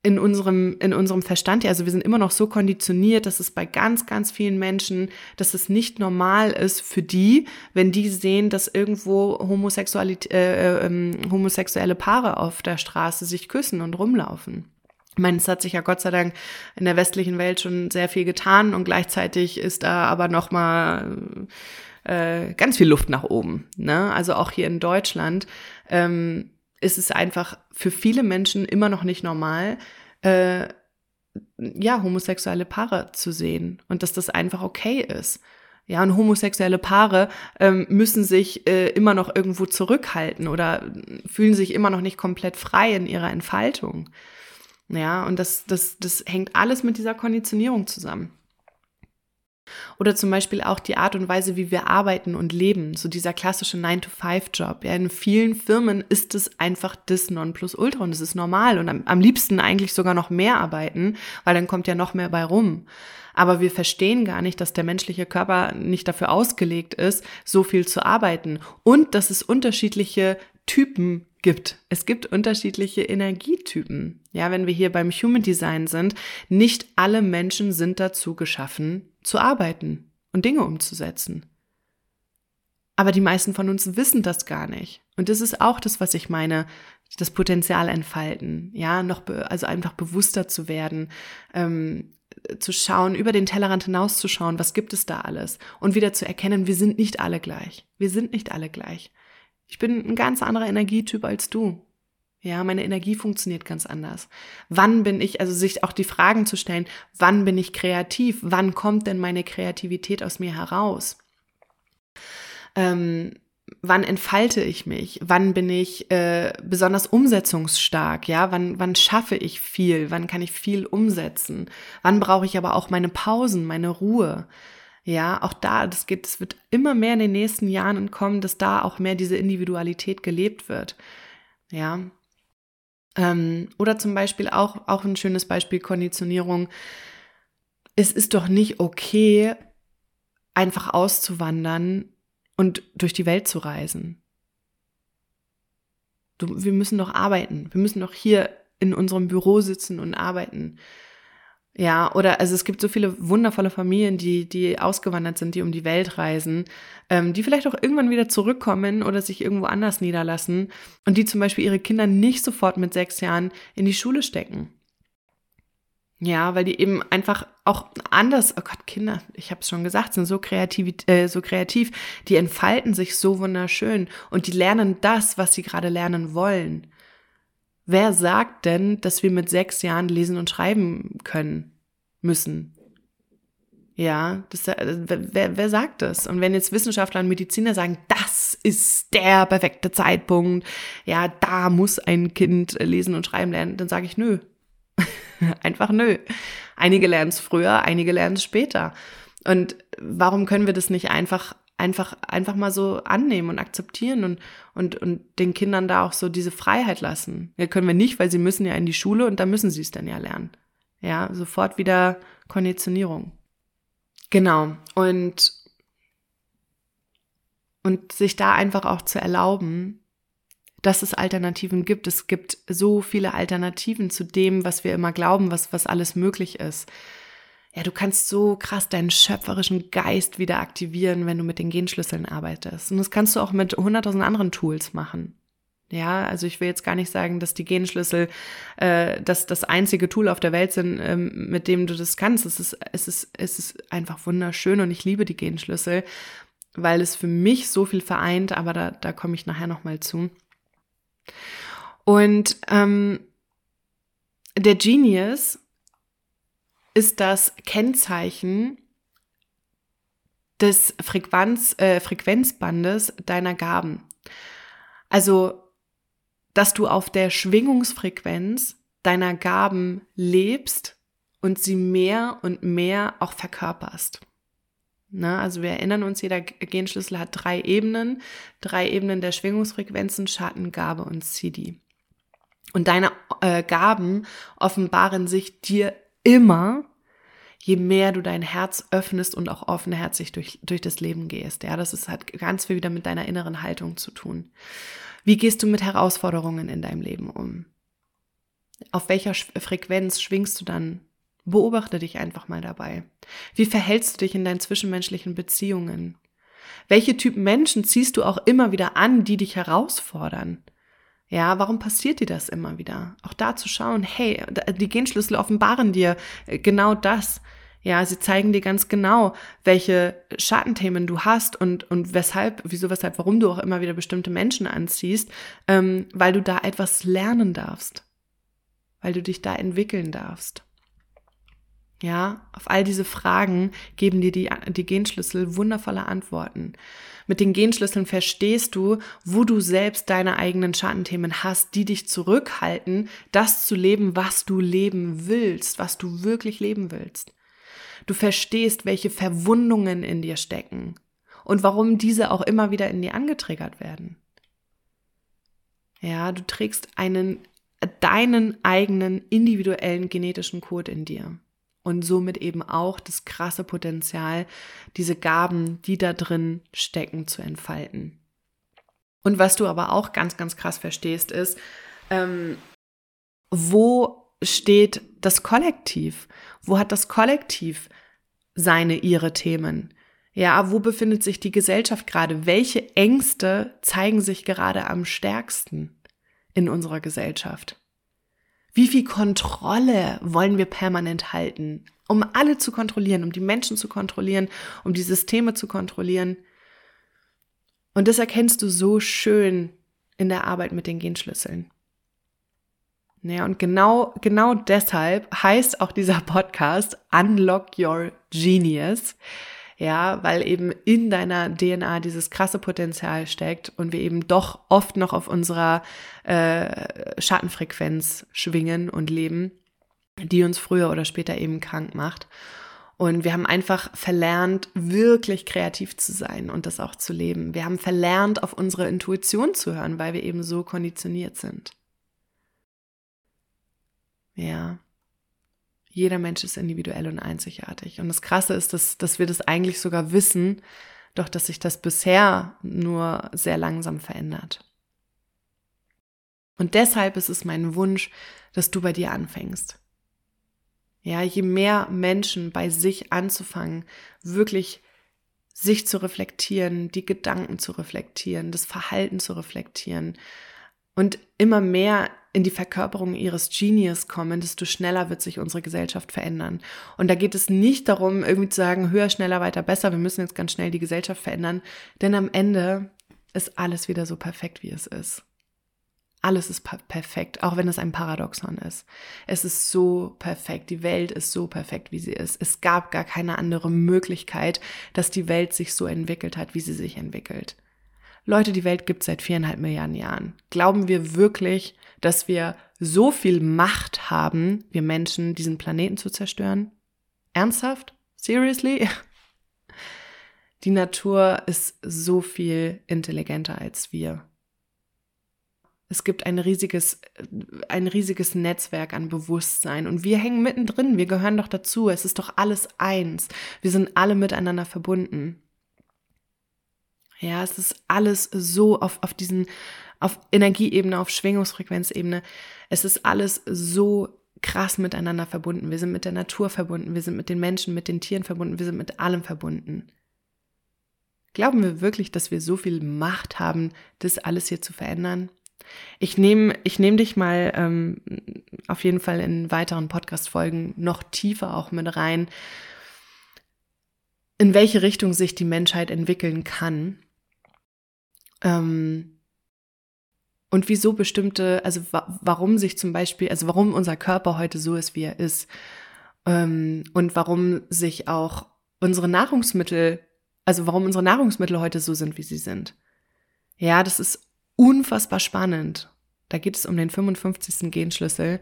in unserem, in unserem Verstand, also wir sind immer noch so konditioniert, dass es bei ganz, ganz vielen Menschen, dass es nicht normal ist für die, wenn die sehen, dass irgendwo Homosexualität, äh, äh, homosexuelle Paare auf der Straße sich küssen und rumlaufen. Ich meine, es hat sich ja Gott sei Dank in der westlichen Welt schon sehr viel getan und gleichzeitig ist da aber noch mal äh, ganz viel Luft nach oben. Ne? Also auch hier in Deutschland ähm, ist es einfach für viele Menschen immer noch nicht normal, äh, ja, homosexuelle Paare zu sehen und dass das einfach okay ist. Ja, und homosexuelle Paare ähm, müssen sich äh, immer noch irgendwo zurückhalten oder fühlen sich immer noch nicht komplett frei in ihrer Entfaltung. Ja, und das, das, das hängt alles mit dieser Konditionierung zusammen. Oder zum Beispiel auch die Art und Weise, wie wir arbeiten und leben. So dieser klassische 9-to-5-Job. Ja, in vielen Firmen ist es einfach das Nonplusultra und es ist normal und am, am liebsten eigentlich sogar noch mehr arbeiten, weil dann kommt ja noch mehr bei rum. Aber wir verstehen gar nicht, dass der menschliche Körper nicht dafür ausgelegt ist, so viel zu arbeiten und dass es unterschiedliche Typen gibt. Es gibt unterschiedliche Energietypen. Ja, wenn wir hier beim Human Design sind, nicht alle Menschen sind dazu geschaffen, zu arbeiten und Dinge umzusetzen. Aber die meisten von uns wissen das gar nicht. Und das ist auch das, was ich meine, das Potenzial entfalten, ja, noch, also einfach bewusster zu werden, ähm, zu schauen, über den Tellerrand hinauszuschauen, was gibt es da alles und wieder zu erkennen, wir sind nicht alle gleich. Wir sind nicht alle gleich. Ich bin ein ganz anderer Energietyp als du. Ja, meine Energie funktioniert ganz anders. Wann bin ich, also sich auch die Fragen zu stellen, wann bin ich kreativ? Wann kommt denn meine Kreativität aus mir heraus? Ähm, wann entfalte ich mich? Wann bin ich äh, besonders umsetzungsstark? Ja, wann, wann schaffe ich viel? Wann kann ich viel umsetzen? Wann brauche ich aber auch meine Pausen, meine Ruhe? Ja, auch da, das geht, es wird immer mehr in den nächsten Jahren kommen, dass da auch mehr diese Individualität gelebt wird. Ja, ähm, oder zum Beispiel auch, auch ein schönes Beispiel Konditionierung. Es ist doch nicht okay, einfach auszuwandern und durch die Welt zu reisen. Du, wir müssen doch arbeiten. Wir müssen doch hier in unserem Büro sitzen und arbeiten. Ja, oder also es gibt so viele wundervolle Familien, die, die ausgewandert sind, die um die Welt reisen, ähm, die vielleicht auch irgendwann wieder zurückkommen oder sich irgendwo anders niederlassen und die zum Beispiel ihre Kinder nicht sofort mit sechs Jahren in die Schule stecken. Ja, weil die eben einfach auch anders, oh Gott, Kinder, ich habe es schon gesagt, sind so kreativ, äh, so kreativ, die entfalten sich so wunderschön und die lernen das, was sie gerade lernen wollen. Wer sagt denn, dass wir mit sechs Jahren lesen und schreiben können müssen? Ja, das, äh, wer, wer sagt das? Und wenn jetzt Wissenschaftler und Mediziner sagen, das ist der perfekte Zeitpunkt, ja, da muss ein Kind lesen und schreiben lernen, dann sage ich nö. Einfach nö. Einige lernen es früher, einige lernen es später. Und warum können wir das nicht einfach einfach, einfach mal so annehmen und akzeptieren und, und, und den Kindern da auch so diese Freiheit lassen. Ja, können wir nicht, weil sie müssen ja in die Schule und da müssen sie es dann ja lernen. Ja, sofort wieder Konditionierung. Genau. Und, und sich da einfach auch zu erlauben, dass es Alternativen gibt. Es gibt so viele Alternativen zu dem, was wir immer glauben, was, was alles möglich ist ja, du kannst so krass deinen schöpferischen Geist wieder aktivieren, wenn du mit den Genschlüsseln arbeitest. Und das kannst du auch mit hunderttausend anderen Tools machen. Ja, also ich will jetzt gar nicht sagen, dass die Genschlüssel äh, das, das einzige Tool auf der Welt sind, ähm, mit dem du das kannst. Es ist, es, ist, es ist einfach wunderschön und ich liebe die Genschlüssel, weil es für mich so viel vereint, aber da, da komme ich nachher nochmal zu. Und ähm, der Genius ist das Kennzeichen des Frequenz, äh, Frequenzbandes deiner Gaben. Also, dass du auf der Schwingungsfrequenz deiner Gaben lebst und sie mehr und mehr auch verkörperst. Na, also wir erinnern uns, jeder Genschlüssel hat drei Ebenen, drei Ebenen der Schwingungsfrequenzen, Schatten, Gabe und Sidi. Und deine äh, Gaben offenbaren sich dir immer je mehr du dein Herz öffnest und auch offenherzig durch, durch das Leben gehst. Ja, das ist, hat ganz viel wieder mit deiner inneren Haltung zu tun. Wie gehst du mit Herausforderungen in deinem Leben um? Auf welcher Frequenz schwingst du dann? Beobachte dich einfach mal dabei. Wie verhältst du dich in deinen zwischenmenschlichen Beziehungen? Welche Typen Menschen ziehst du auch immer wieder an, die dich herausfordern? Ja, warum passiert dir das immer wieder? Auch da zu schauen, hey, die Genschlüssel offenbaren dir äh, genau das. Ja, sie zeigen dir ganz genau, welche Schattenthemen du hast und, und weshalb, wieso, weshalb, warum du auch immer wieder bestimmte Menschen anziehst, ähm, weil du da etwas lernen darfst. Weil du dich da entwickeln darfst. Ja, auf all diese Fragen geben dir die, die Genschlüssel wundervolle Antworten. Mit den Genschlüsseln verstehst du, wo du selbst deine eigenen Schattenthemen hast, die dich zurückhalten, das zu leben, was du leben willst, was du wirklich leben willst. Du verstehst, welche Verwundungen in dir stecken und warum diese auch immer wieder in dir angetriggert werden. Ja, du trägst einen, deinen eigenen individuellen genetischen Code in dir und somit eben auch das krasse Potenzial, diese Gaben, die da drin stecken, zu entfalten. Und was du aber auch ganz, ganz krass verstehst, ist, ähm, wo steht das Kollektiv? Wo hat das Kollektiv seine, ihre Themen? Ja, wo befindet sich die Gesellschaft gerade? Welche Ängste zeigen sich gerade am stärksten in unserer Gesellschaft? Wie viel Kontrolle wollen wir permanent halten, um alle zu kontrollieren, um die Menschen zu kontrollieren, um die Systeme zu kontrollieren? Und das erkennst du so schön in der Arbeit mit den Genschlüsseln. Naja, und genau, genau deshalb heißt auch dieser Podcast Unlock Your Genius ja, weil eben in deiner DNA dieses krasse Potenzial steckt und wir eben doch oft noch auf unserer äh, Schattenfrequenz schwingen und leben, die uns früher oder später eben krank macht. Und wir haben einfach verlernt, wirklich kreativ zu sein und das auch zu leben. Wir haben verlernt, auf unsere Intuition zu hören, weil wir eben so konditioniert sind. Ja. Jeder Mensch ist individuell und einzigartig. Und das Krasse ist, dass, dass wir das eigentlich sogar wissen, doch dass sich das bisher nur sehr langsam verändert. Und deshalb ist es mein Wunsch, dass du bei dir anfängst. Ja, je mehr Menschen bei sich anzufangen, wirklich sich zu reflektieren, die Gedanken zu reflektieren, das Verhalten zu reflektieren und immer mehr in die Verkörperung ihres Genius kommen, desto schneller wird sich unsere Gesellschaft verändern. Und da geht es nicht darum, irgendwie zu sagen, höher, schneller, weiter, besser, wir müssen jetzt ganz schnell die Gesellschaft verändern, denn am Ende ist alles wieder so perfekt, wie es ist. Alles ist perfekt, auch wenn es ein Paradoxon ist. Es ist so perfekt, die Welt ist so perfekt, wie sie ist. Es gab gar keine andere Möglichkeit, dass die Welt sich so entwickelt hat, wie sie sich entwickelt. Leute, die Welt gibt seit viereinhalb Milliarden Jahren. Glauben wir wirklich, dass wir so viel Macht haben, wir Menschen, diesen Planeten zu zerstören? Ernsthaft? Seriously? Die Natur ist so viel intelligenter als wir. Es gibt ein riesiges, ein riesiges Netzwerk an Bewusstsein und wir hängen mittendrin. Wir gehören doch dazu. Es ist doch alles eins. Wir sind alle miteinander verbunden. Ja, es ist alles so auf, auf diesen, auf Energieebene, auf Schwingungsfrequenzebene. Es ist alles so krass miteinander verbunden. Wir sind mit der Natur verbunden. Wir sind mit den Menschen, mit den Tieren verbunden. Wir sind mit allem verbunden. Glauben wir wirklich, dass wir so viel Macht haben, das alles hier zu verändern? Ich nehme ich nehm dich mal ähm, auf jeden Fall in weiteren Podcast-Folgen noch tiefer auch mit rein, in welche Richtung sich die Menschheit entwickeln kann. Ähm, und wieso bestimmte, also wa warum sich zum Beispiel, also warum unser Körper heute so ist, wie er ist. Ähm, und warum sich auch unsere Nahrungsmittel, also warum unsere Nahrungsmittel heute so sind, wie sie sind. Ja, das ist unfassbar spannend. Da geht es um den 55. Genschlüssel,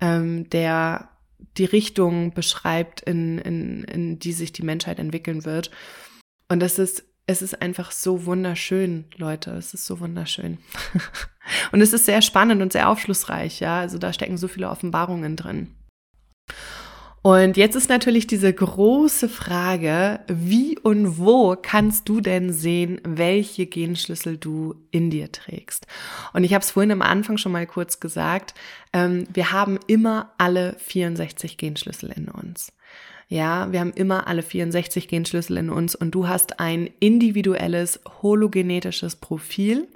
ähm, der die Richtung beschreibt, in, in, in die sich die Menschheit entwickeln wird. Und das ist, es ist einfach so wunderschön, Leute. Es ist so wunderschön. und es ist sehr spannend und sehr aufschlussreich, ja. Also da stecken so viele Offenbarungen drin. Und jetzt ist natürlich diese große Frage, wie und wo kannst du denn sehen, welche Genschlüssel du in dir trägst? Und ich habe es vorhin am Anfang schon mal kurz gesagt, ähm, wir haben immer alle 64 Genschlüssel in uns. Ja, wir haben immer alle 64 Genschlüssel in uns und du hast ein individuelles hologenetisches Profil.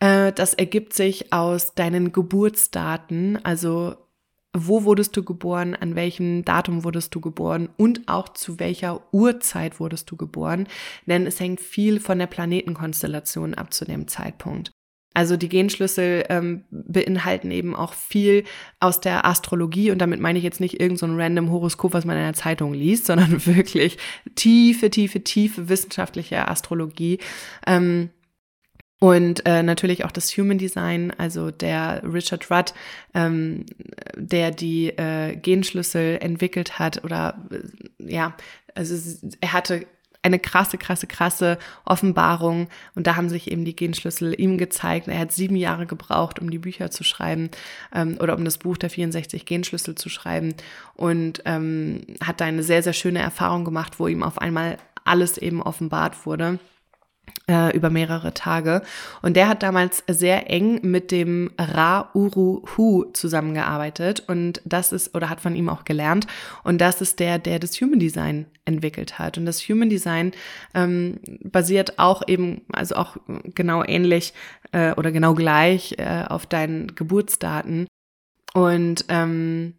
Äh, das ergibt sich aus deinen Geburtsdaten, also wo wurdest du geboren, an welchem Datum wurdest du geboren und auch zu welcher Uhrzeit wurdest du geboren, denn es hängt viel von der Planetenkonstellation ab zu dem Zeitpunkt. Also die Genschlüssel ähm, beinhalten eben auch viel aus der Astrologie und damit meine ich jetzt nicht irgendein so random Horoskop, was man in der Zeitung liest, sondern wirklich tiefe, tiefe, tiefe wissenschaftliche Astrologie. Ähm, und äh, natürlich auch das Human Design, also der Richard Rudd, ähm, der die äh, Genschlüssel entwickelt hat oder äh, ja, also er hatte eine krasse, krasse, krasse Offenbarung. Und da haben sich eben die Genschlüssel ihm gezeigt. Er hat sieben Jahre gebraucht, um die Bücher zu schreiben ähm, oder um das Buch der 64 Genschlüssel zu schreiben. Und ähm, hat da eine sehr, sehr schöne Erfahrung gemacht, wo ihm auf einmal alles eben offenbart wurde über mehrere Tage. Und der hat damals sehr eng mit dem Ra Uru Hu zusammengearbeitet und das ist, oder hat von ihm auch gelernt. Und das ist der, der das Human Design entwickelt hat. Und das Human Design ähm, basiert auch eben, also auch genau ähnlich äh, oder genau gleich äh, auf deinen Geburtsdaten. Und ähm,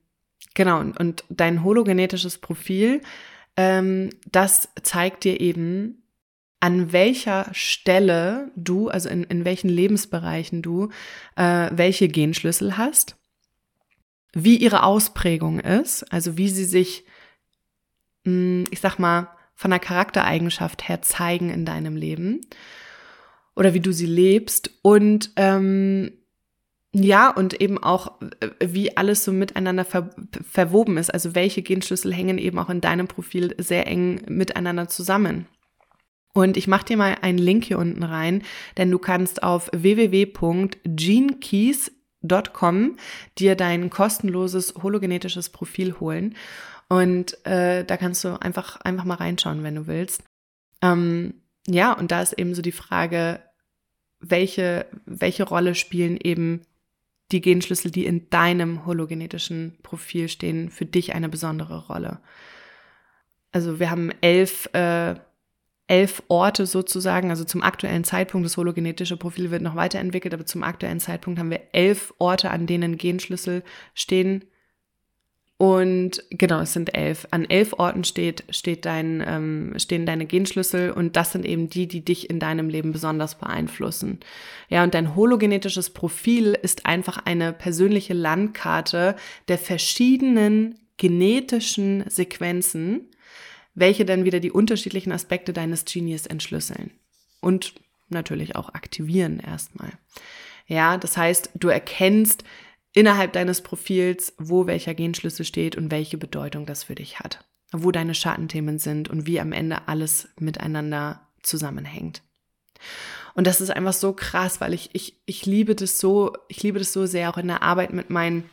genau, und, und dein hologenetisches Profil, ähm, das zeigt dir eben, an welcher Stelle du, also in, in welchen Lebensbereichen du, äh, welche Genschlüssel hast, wie ihre Ausprägung ist, also wie sie sich, mh, hm, ich sag mal, von der Charaktereigenschaft her zeigen in deinem Leben oder wie du sie lebst und ähm, ja, und eben auch, äh, wie alles so miteinander ver verwoben ist. Also welche Genschlüssel hängen eben auch in deinem Profil sehr eng miteinander zusammen. Und ich mache dir mal einen Link hier unten rein, denn du kannst auf www.genekeys.com dir dein kostenloses hologenetisches Profil holen. Und äh, da kannst du einfach, einfach mal reinschauen, wenn du willst. Ähm, ja, und da ist eben so die Frage, welche, welche Rolle spielen eben die Genschlüssel, die in deinem hologenetischen Profil stehen, für dich eine besondere Rolle. Also wir haben elf, äh, elf Orte sozusagen, also zum aktuellen Zeitpunkt, das hologenetische Profil wird noch weiterentwickelt, aber zum aktuellen Zeitpunkt haben wir elf Orte, an denen Genschlüssel stehen, und genau, es sind elf. An elf Orten steht, steht dein, ähm, stehen deine Genschlüssel und das sind eben die, die dich in deinem Leben besonders beeinflussen. Ja, und dein hologenetisches Profil ist einfach eine persönliche Landkarte der verschiedenen genetischen Sequenzen, welche dann wieder die unterschiedlichen Aspekte deines Genies entschlüsseln. Und natürlich auch aktivieren erstmal. Ja, das heißt, du erkennst, innerhalb deines Profils, wo welcher Genschlüssel steht und welche Bedeutung das für dich hat, wo deine Schattenthemen sind und wie am Ende alles miteinander zusammenhängt. Und das ist einfach so krass, weil ich, ich, ich liebe das so, ich liebe das so sehr auch in der Arbeit mit meinen,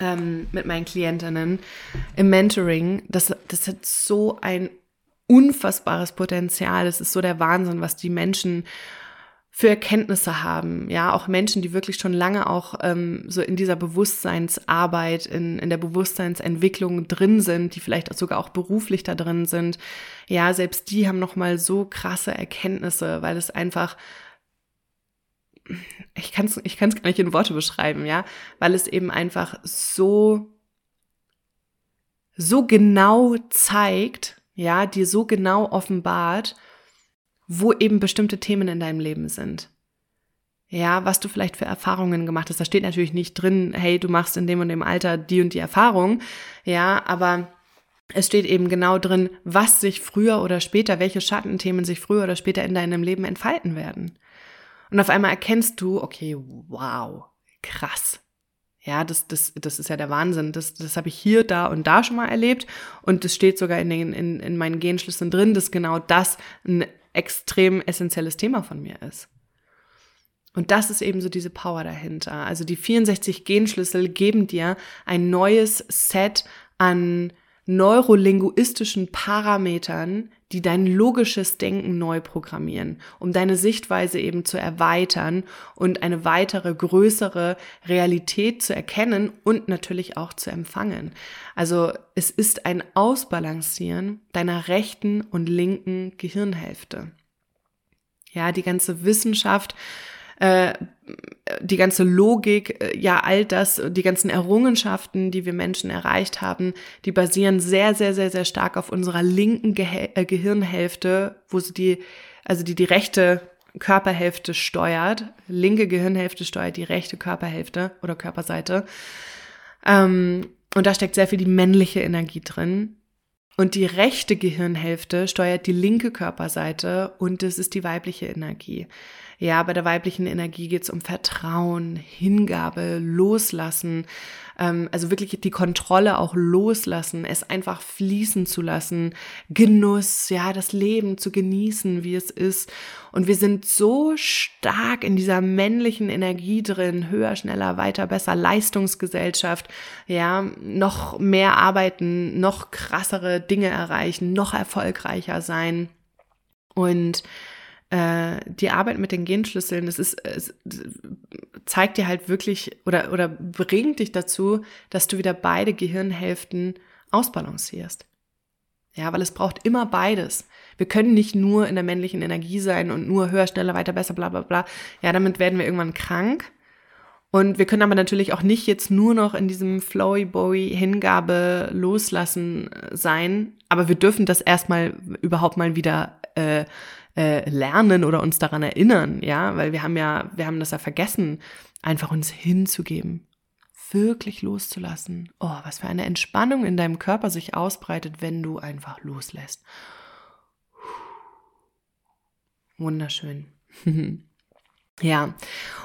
ähm, mit meinen Klientinnen im Mentoring. Das, das hat so ein unfassbares Potenzial. Es ist so der Wahnsinn, was die Menschen für Erkenntnisse haben. Ja, auch Menschen, die wirklich schon lange auch ähm, so in dieser Bewusstseinsarbeit, in, in der Bewusstseinsentwicklung drin sind, die vielleicht sogar auch beruflich da drin sind. Ja, selbst die haben nochmal so krasse Erkenntnisse, weil es einfach ich kann es ich kann's gar nicht in Worte beschreiben, ja, weil es eben einfach so so genau zeigt, ja, dir so genau offenbart, wo eben bestimmte Themen in deinem Leben sind. Ja, was du vielleicht für Erfahrungen gemacht hast. Da steht natürlich nicht drin, hey, du machst in dem und dem Alter die und die Erfahrung. Ja, aber es steht eben genau drin, was sich früher oder später, welche Schattenthemen sich früher oder später in deinem Leben entfalten werden. Und auf einmal erkennst du, okay, wow, krass. Ja, das, das, das ist ja der Wahnsinn. Das, das habe ich hier, da und da schon mal erlebt. Und es steht sogar in, den, in, in meinen Genschlüsseln drin, dass genau das ein extrem essentielles Thema von mir ist. Und das ist eben so diese Power dahinter. Also die 64 Genschlüssel geben dir ein neues Set an neurolinguistischen Parametern, die dein logisches Denken neu programmieren, um deine Sichtweise eben zu erweitern und eine weitere, größere Realität zu erkennen und natürlich auch zu empfangen. Also es ist ein Ausbalancieren deiner rechten und linken Gehirnhälfte. Ja, die ganze Wissenschaft äh, die ganze Logik, äh, ja, all das, die ganzen Errungenschaften, die wir Menschen erreicht haben, die basieren sehr, sehr, sehr, sehr stark auf unserer linken Ge äh, Gehirnhälfte, wo sie die, also die die rechte Körperhälfte steuert. Linke Gehirnhälfte steuert die rechte Körperhälfte oder Körperseite. Ähm, und da steckt sehr viel die männliche Energie drin. Und die rechte Gehirnhälfte steuert die linke Körperseite und das ist die weibliche Energie. Ja, bei der weiblichen Energie geht es um Vertrauen, Hingabe, Loslassen, ähm, also wirklich die Kontrolle auch loslassen, es einfach fließen zu lassen, Genuss, ja, das Leben zu genießen, wie es ist. Und wir sind so stark in dieser männlichen Energie drin, höher, schneller, weiter, besser, Leistungsgesellschaft, ja, noch mehr arbeiten, noch krassere Dinge erreichen, noch erfolgreicher sein. Und äh, die Arbeit mit den Genschlüsseln, das ist, es zeigt dir halt wirklich oder, oder bringt dich dazu, dass du wieder beide Gehirnhälften ausbalancierst. Ja, weil es braucht immer beides. Wir können nicht nur in der männlichen Energie sein und nur höher, schneller, weiter, besser, bla bla bla. Ja, damit werden wir irgendwann krank. Und wir können aber natürlich auch nicht jetzt nur noch in diesem flowy boy Hingabe loslassen äh, sein. Aber wir dürfen das erstmal überhaupt mal wieder äh, äh, lernen oder uns daran erinnern, ja, weil wir haben ja, wir haben das ja vergessen, einfach uns hinzugeben, wirklich loszulassen. Oh, was für eine Entspannung in deinem Körper sich ausbreitet, wenn du einfach loslässt. Wunderschön. Ja,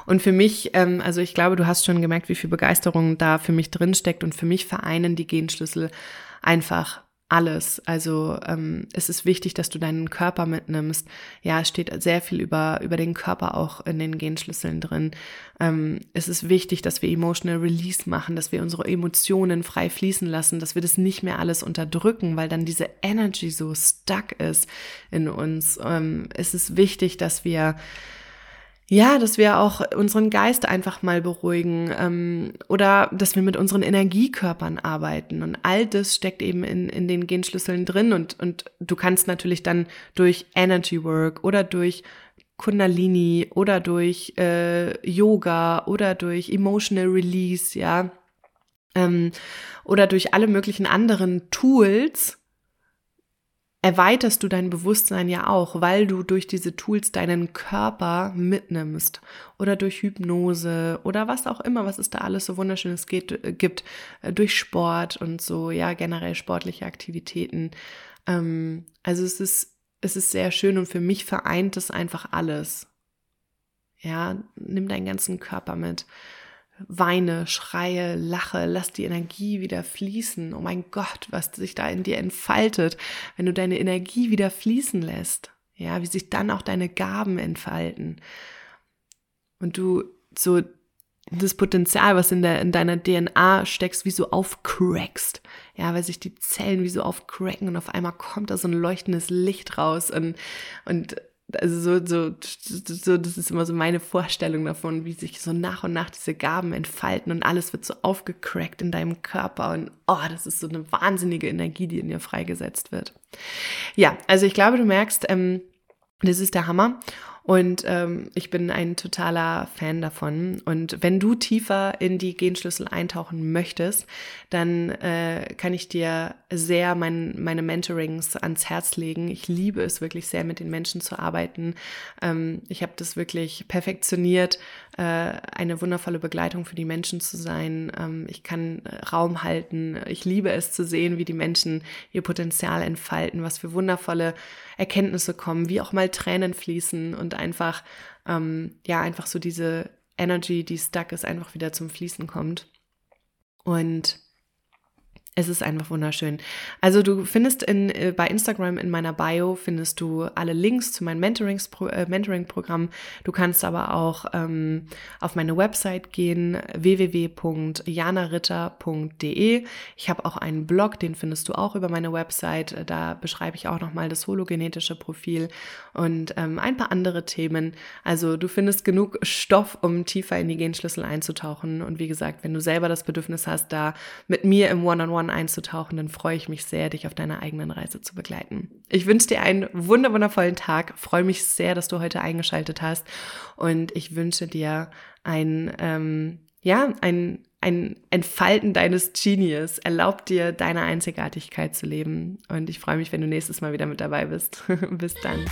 und für mich, ähm, also ich glaube, du hast schon gemerkt, wie viel Begeisterung da für mich drinsteckt und für mich vereinen die Genschlüssel einfach alles. Also ähm, es ist wichtig, dass du deinen Körper mitnimmst. Ja, es steht sehr viel über, über den Körper auch in den Genschlüsseln drin. Ähm, es ist wichtig, dass wir Emotional Release machen, dass wir unsere Emotionen frei fließen lassen, dass wir das nicht mehr alles unterdrücken, weil dann diese Energy so stuck ist in uns. Ähm, es ist wichtig, dass wir ja, dass wir auch unseren Geist einfach mal beruhigen ähm, oder dass wir mit unseren Energiekörpern arbeiten. Und all das steckt eben in, in den Genschlüsseln drin. Und, und du kannst natürlich dann durch Energy Work oder durch Kundalini oder durch äh, Yoga oder durch Emotional Release, ja, ähm, oder durch alle möglichen anderen Tools erweiterst du dein Bewusstsein ja auch, weil du durch diese Tools deinen Körper mitnimmst oder durch Hypnose oder was auch immer, was es da alles so wunderschönes geht, äh, gibt, äh, durch Sport und so, ja, generell sportliche Aktivitäten. Ähm, also es ist, es ist sehr schön und für mich vereint es einfach alles. Ja, nimm deinen ganzen Körper mit weine, schreie, lache, lass die Energie wieder fließen. Oh mein Gott, was sich da in dir entfaltet, wenn du deine Energie wieder fließen lässt. Ja, wie sich dann auch deine Gaben entfalten. Und du so das Potenzial, was in, der, in deiner DNA steckst, wie so aufcrackst. Ja, weil sich die Zellen wie so aufcracken und auf einmal kommt da so ein leuchtendes Licht raus und, und also so, so, so, das ist immer so meine Vorstellung davon, wie sich so nach und nach diese Gaben entfalten und alles wird so aufgecrackt in deinem Körper und oh, das ist so eine wahnsinnige Energie, die in dir freigesetzt wird. Ja, also ich glaube, du merkst, ähm, das ist der Hammer. Und ähm, ich bin ein totaler Fan davon. Und wenn du tiefer in die Genschlüssel eintauchen möchtest, dann äh, kann ich dir sehr mein, meine Mentorings ans Herz legen. Ich liebe es wirklich sehr, mit den Menschen zu arbeiten. Ähm, ich habe das wirklich perfektioniert, äh, eine wundervolle Begleitung für die Menschen zu sein. Ähm, ich kann Raum halten. Ich liebe es zu sehen, wie die Menschen ihr Potenzial entfalten, was für wundervolle Erkenntnisse kommen, wie auch mal Tränen fließen und einfach, ähm, ja, einfach so diese Energy, die stuck ist, einfach wieder zum Fließen kommt. Und es ist einfach wunderschön. Also du findest in, äh, bei Instagram in meiner Bio findest du alle Links zu meinem äh, Mentoring-Programm. Du kannst aber auch ähm, auf meine Website gehen, www.janaritter.de. Ich habe auch einen Blog, den findest du auch über meine Website. Da beschreibe ich auch nochmal das hologenetische Profil und ähm, ein paar andere Themen. Also du findest genug Stoff, um tiefer in die Genschlüssel einzutauchen. Und wie gesagt, wenn du selber das Bedürfnis hast, da mit mir im One-on-One Einzutauchen, dann freue ich mich sehr, dich auf deiner eigenen Reise zu begleiten. Ich wünsche dir einen wundervollen Tag, freue mich sehr, dass du heute eingeschaltet hast und ich wünsche dir ein, ähm, ja, ein, ein Entfalten deines Genius. Erlaub dir, deine Einzigartigkeit zu leben. Und ich freue mich, wenn du nächstes Mal wieder mit dabei bist. Bis dann.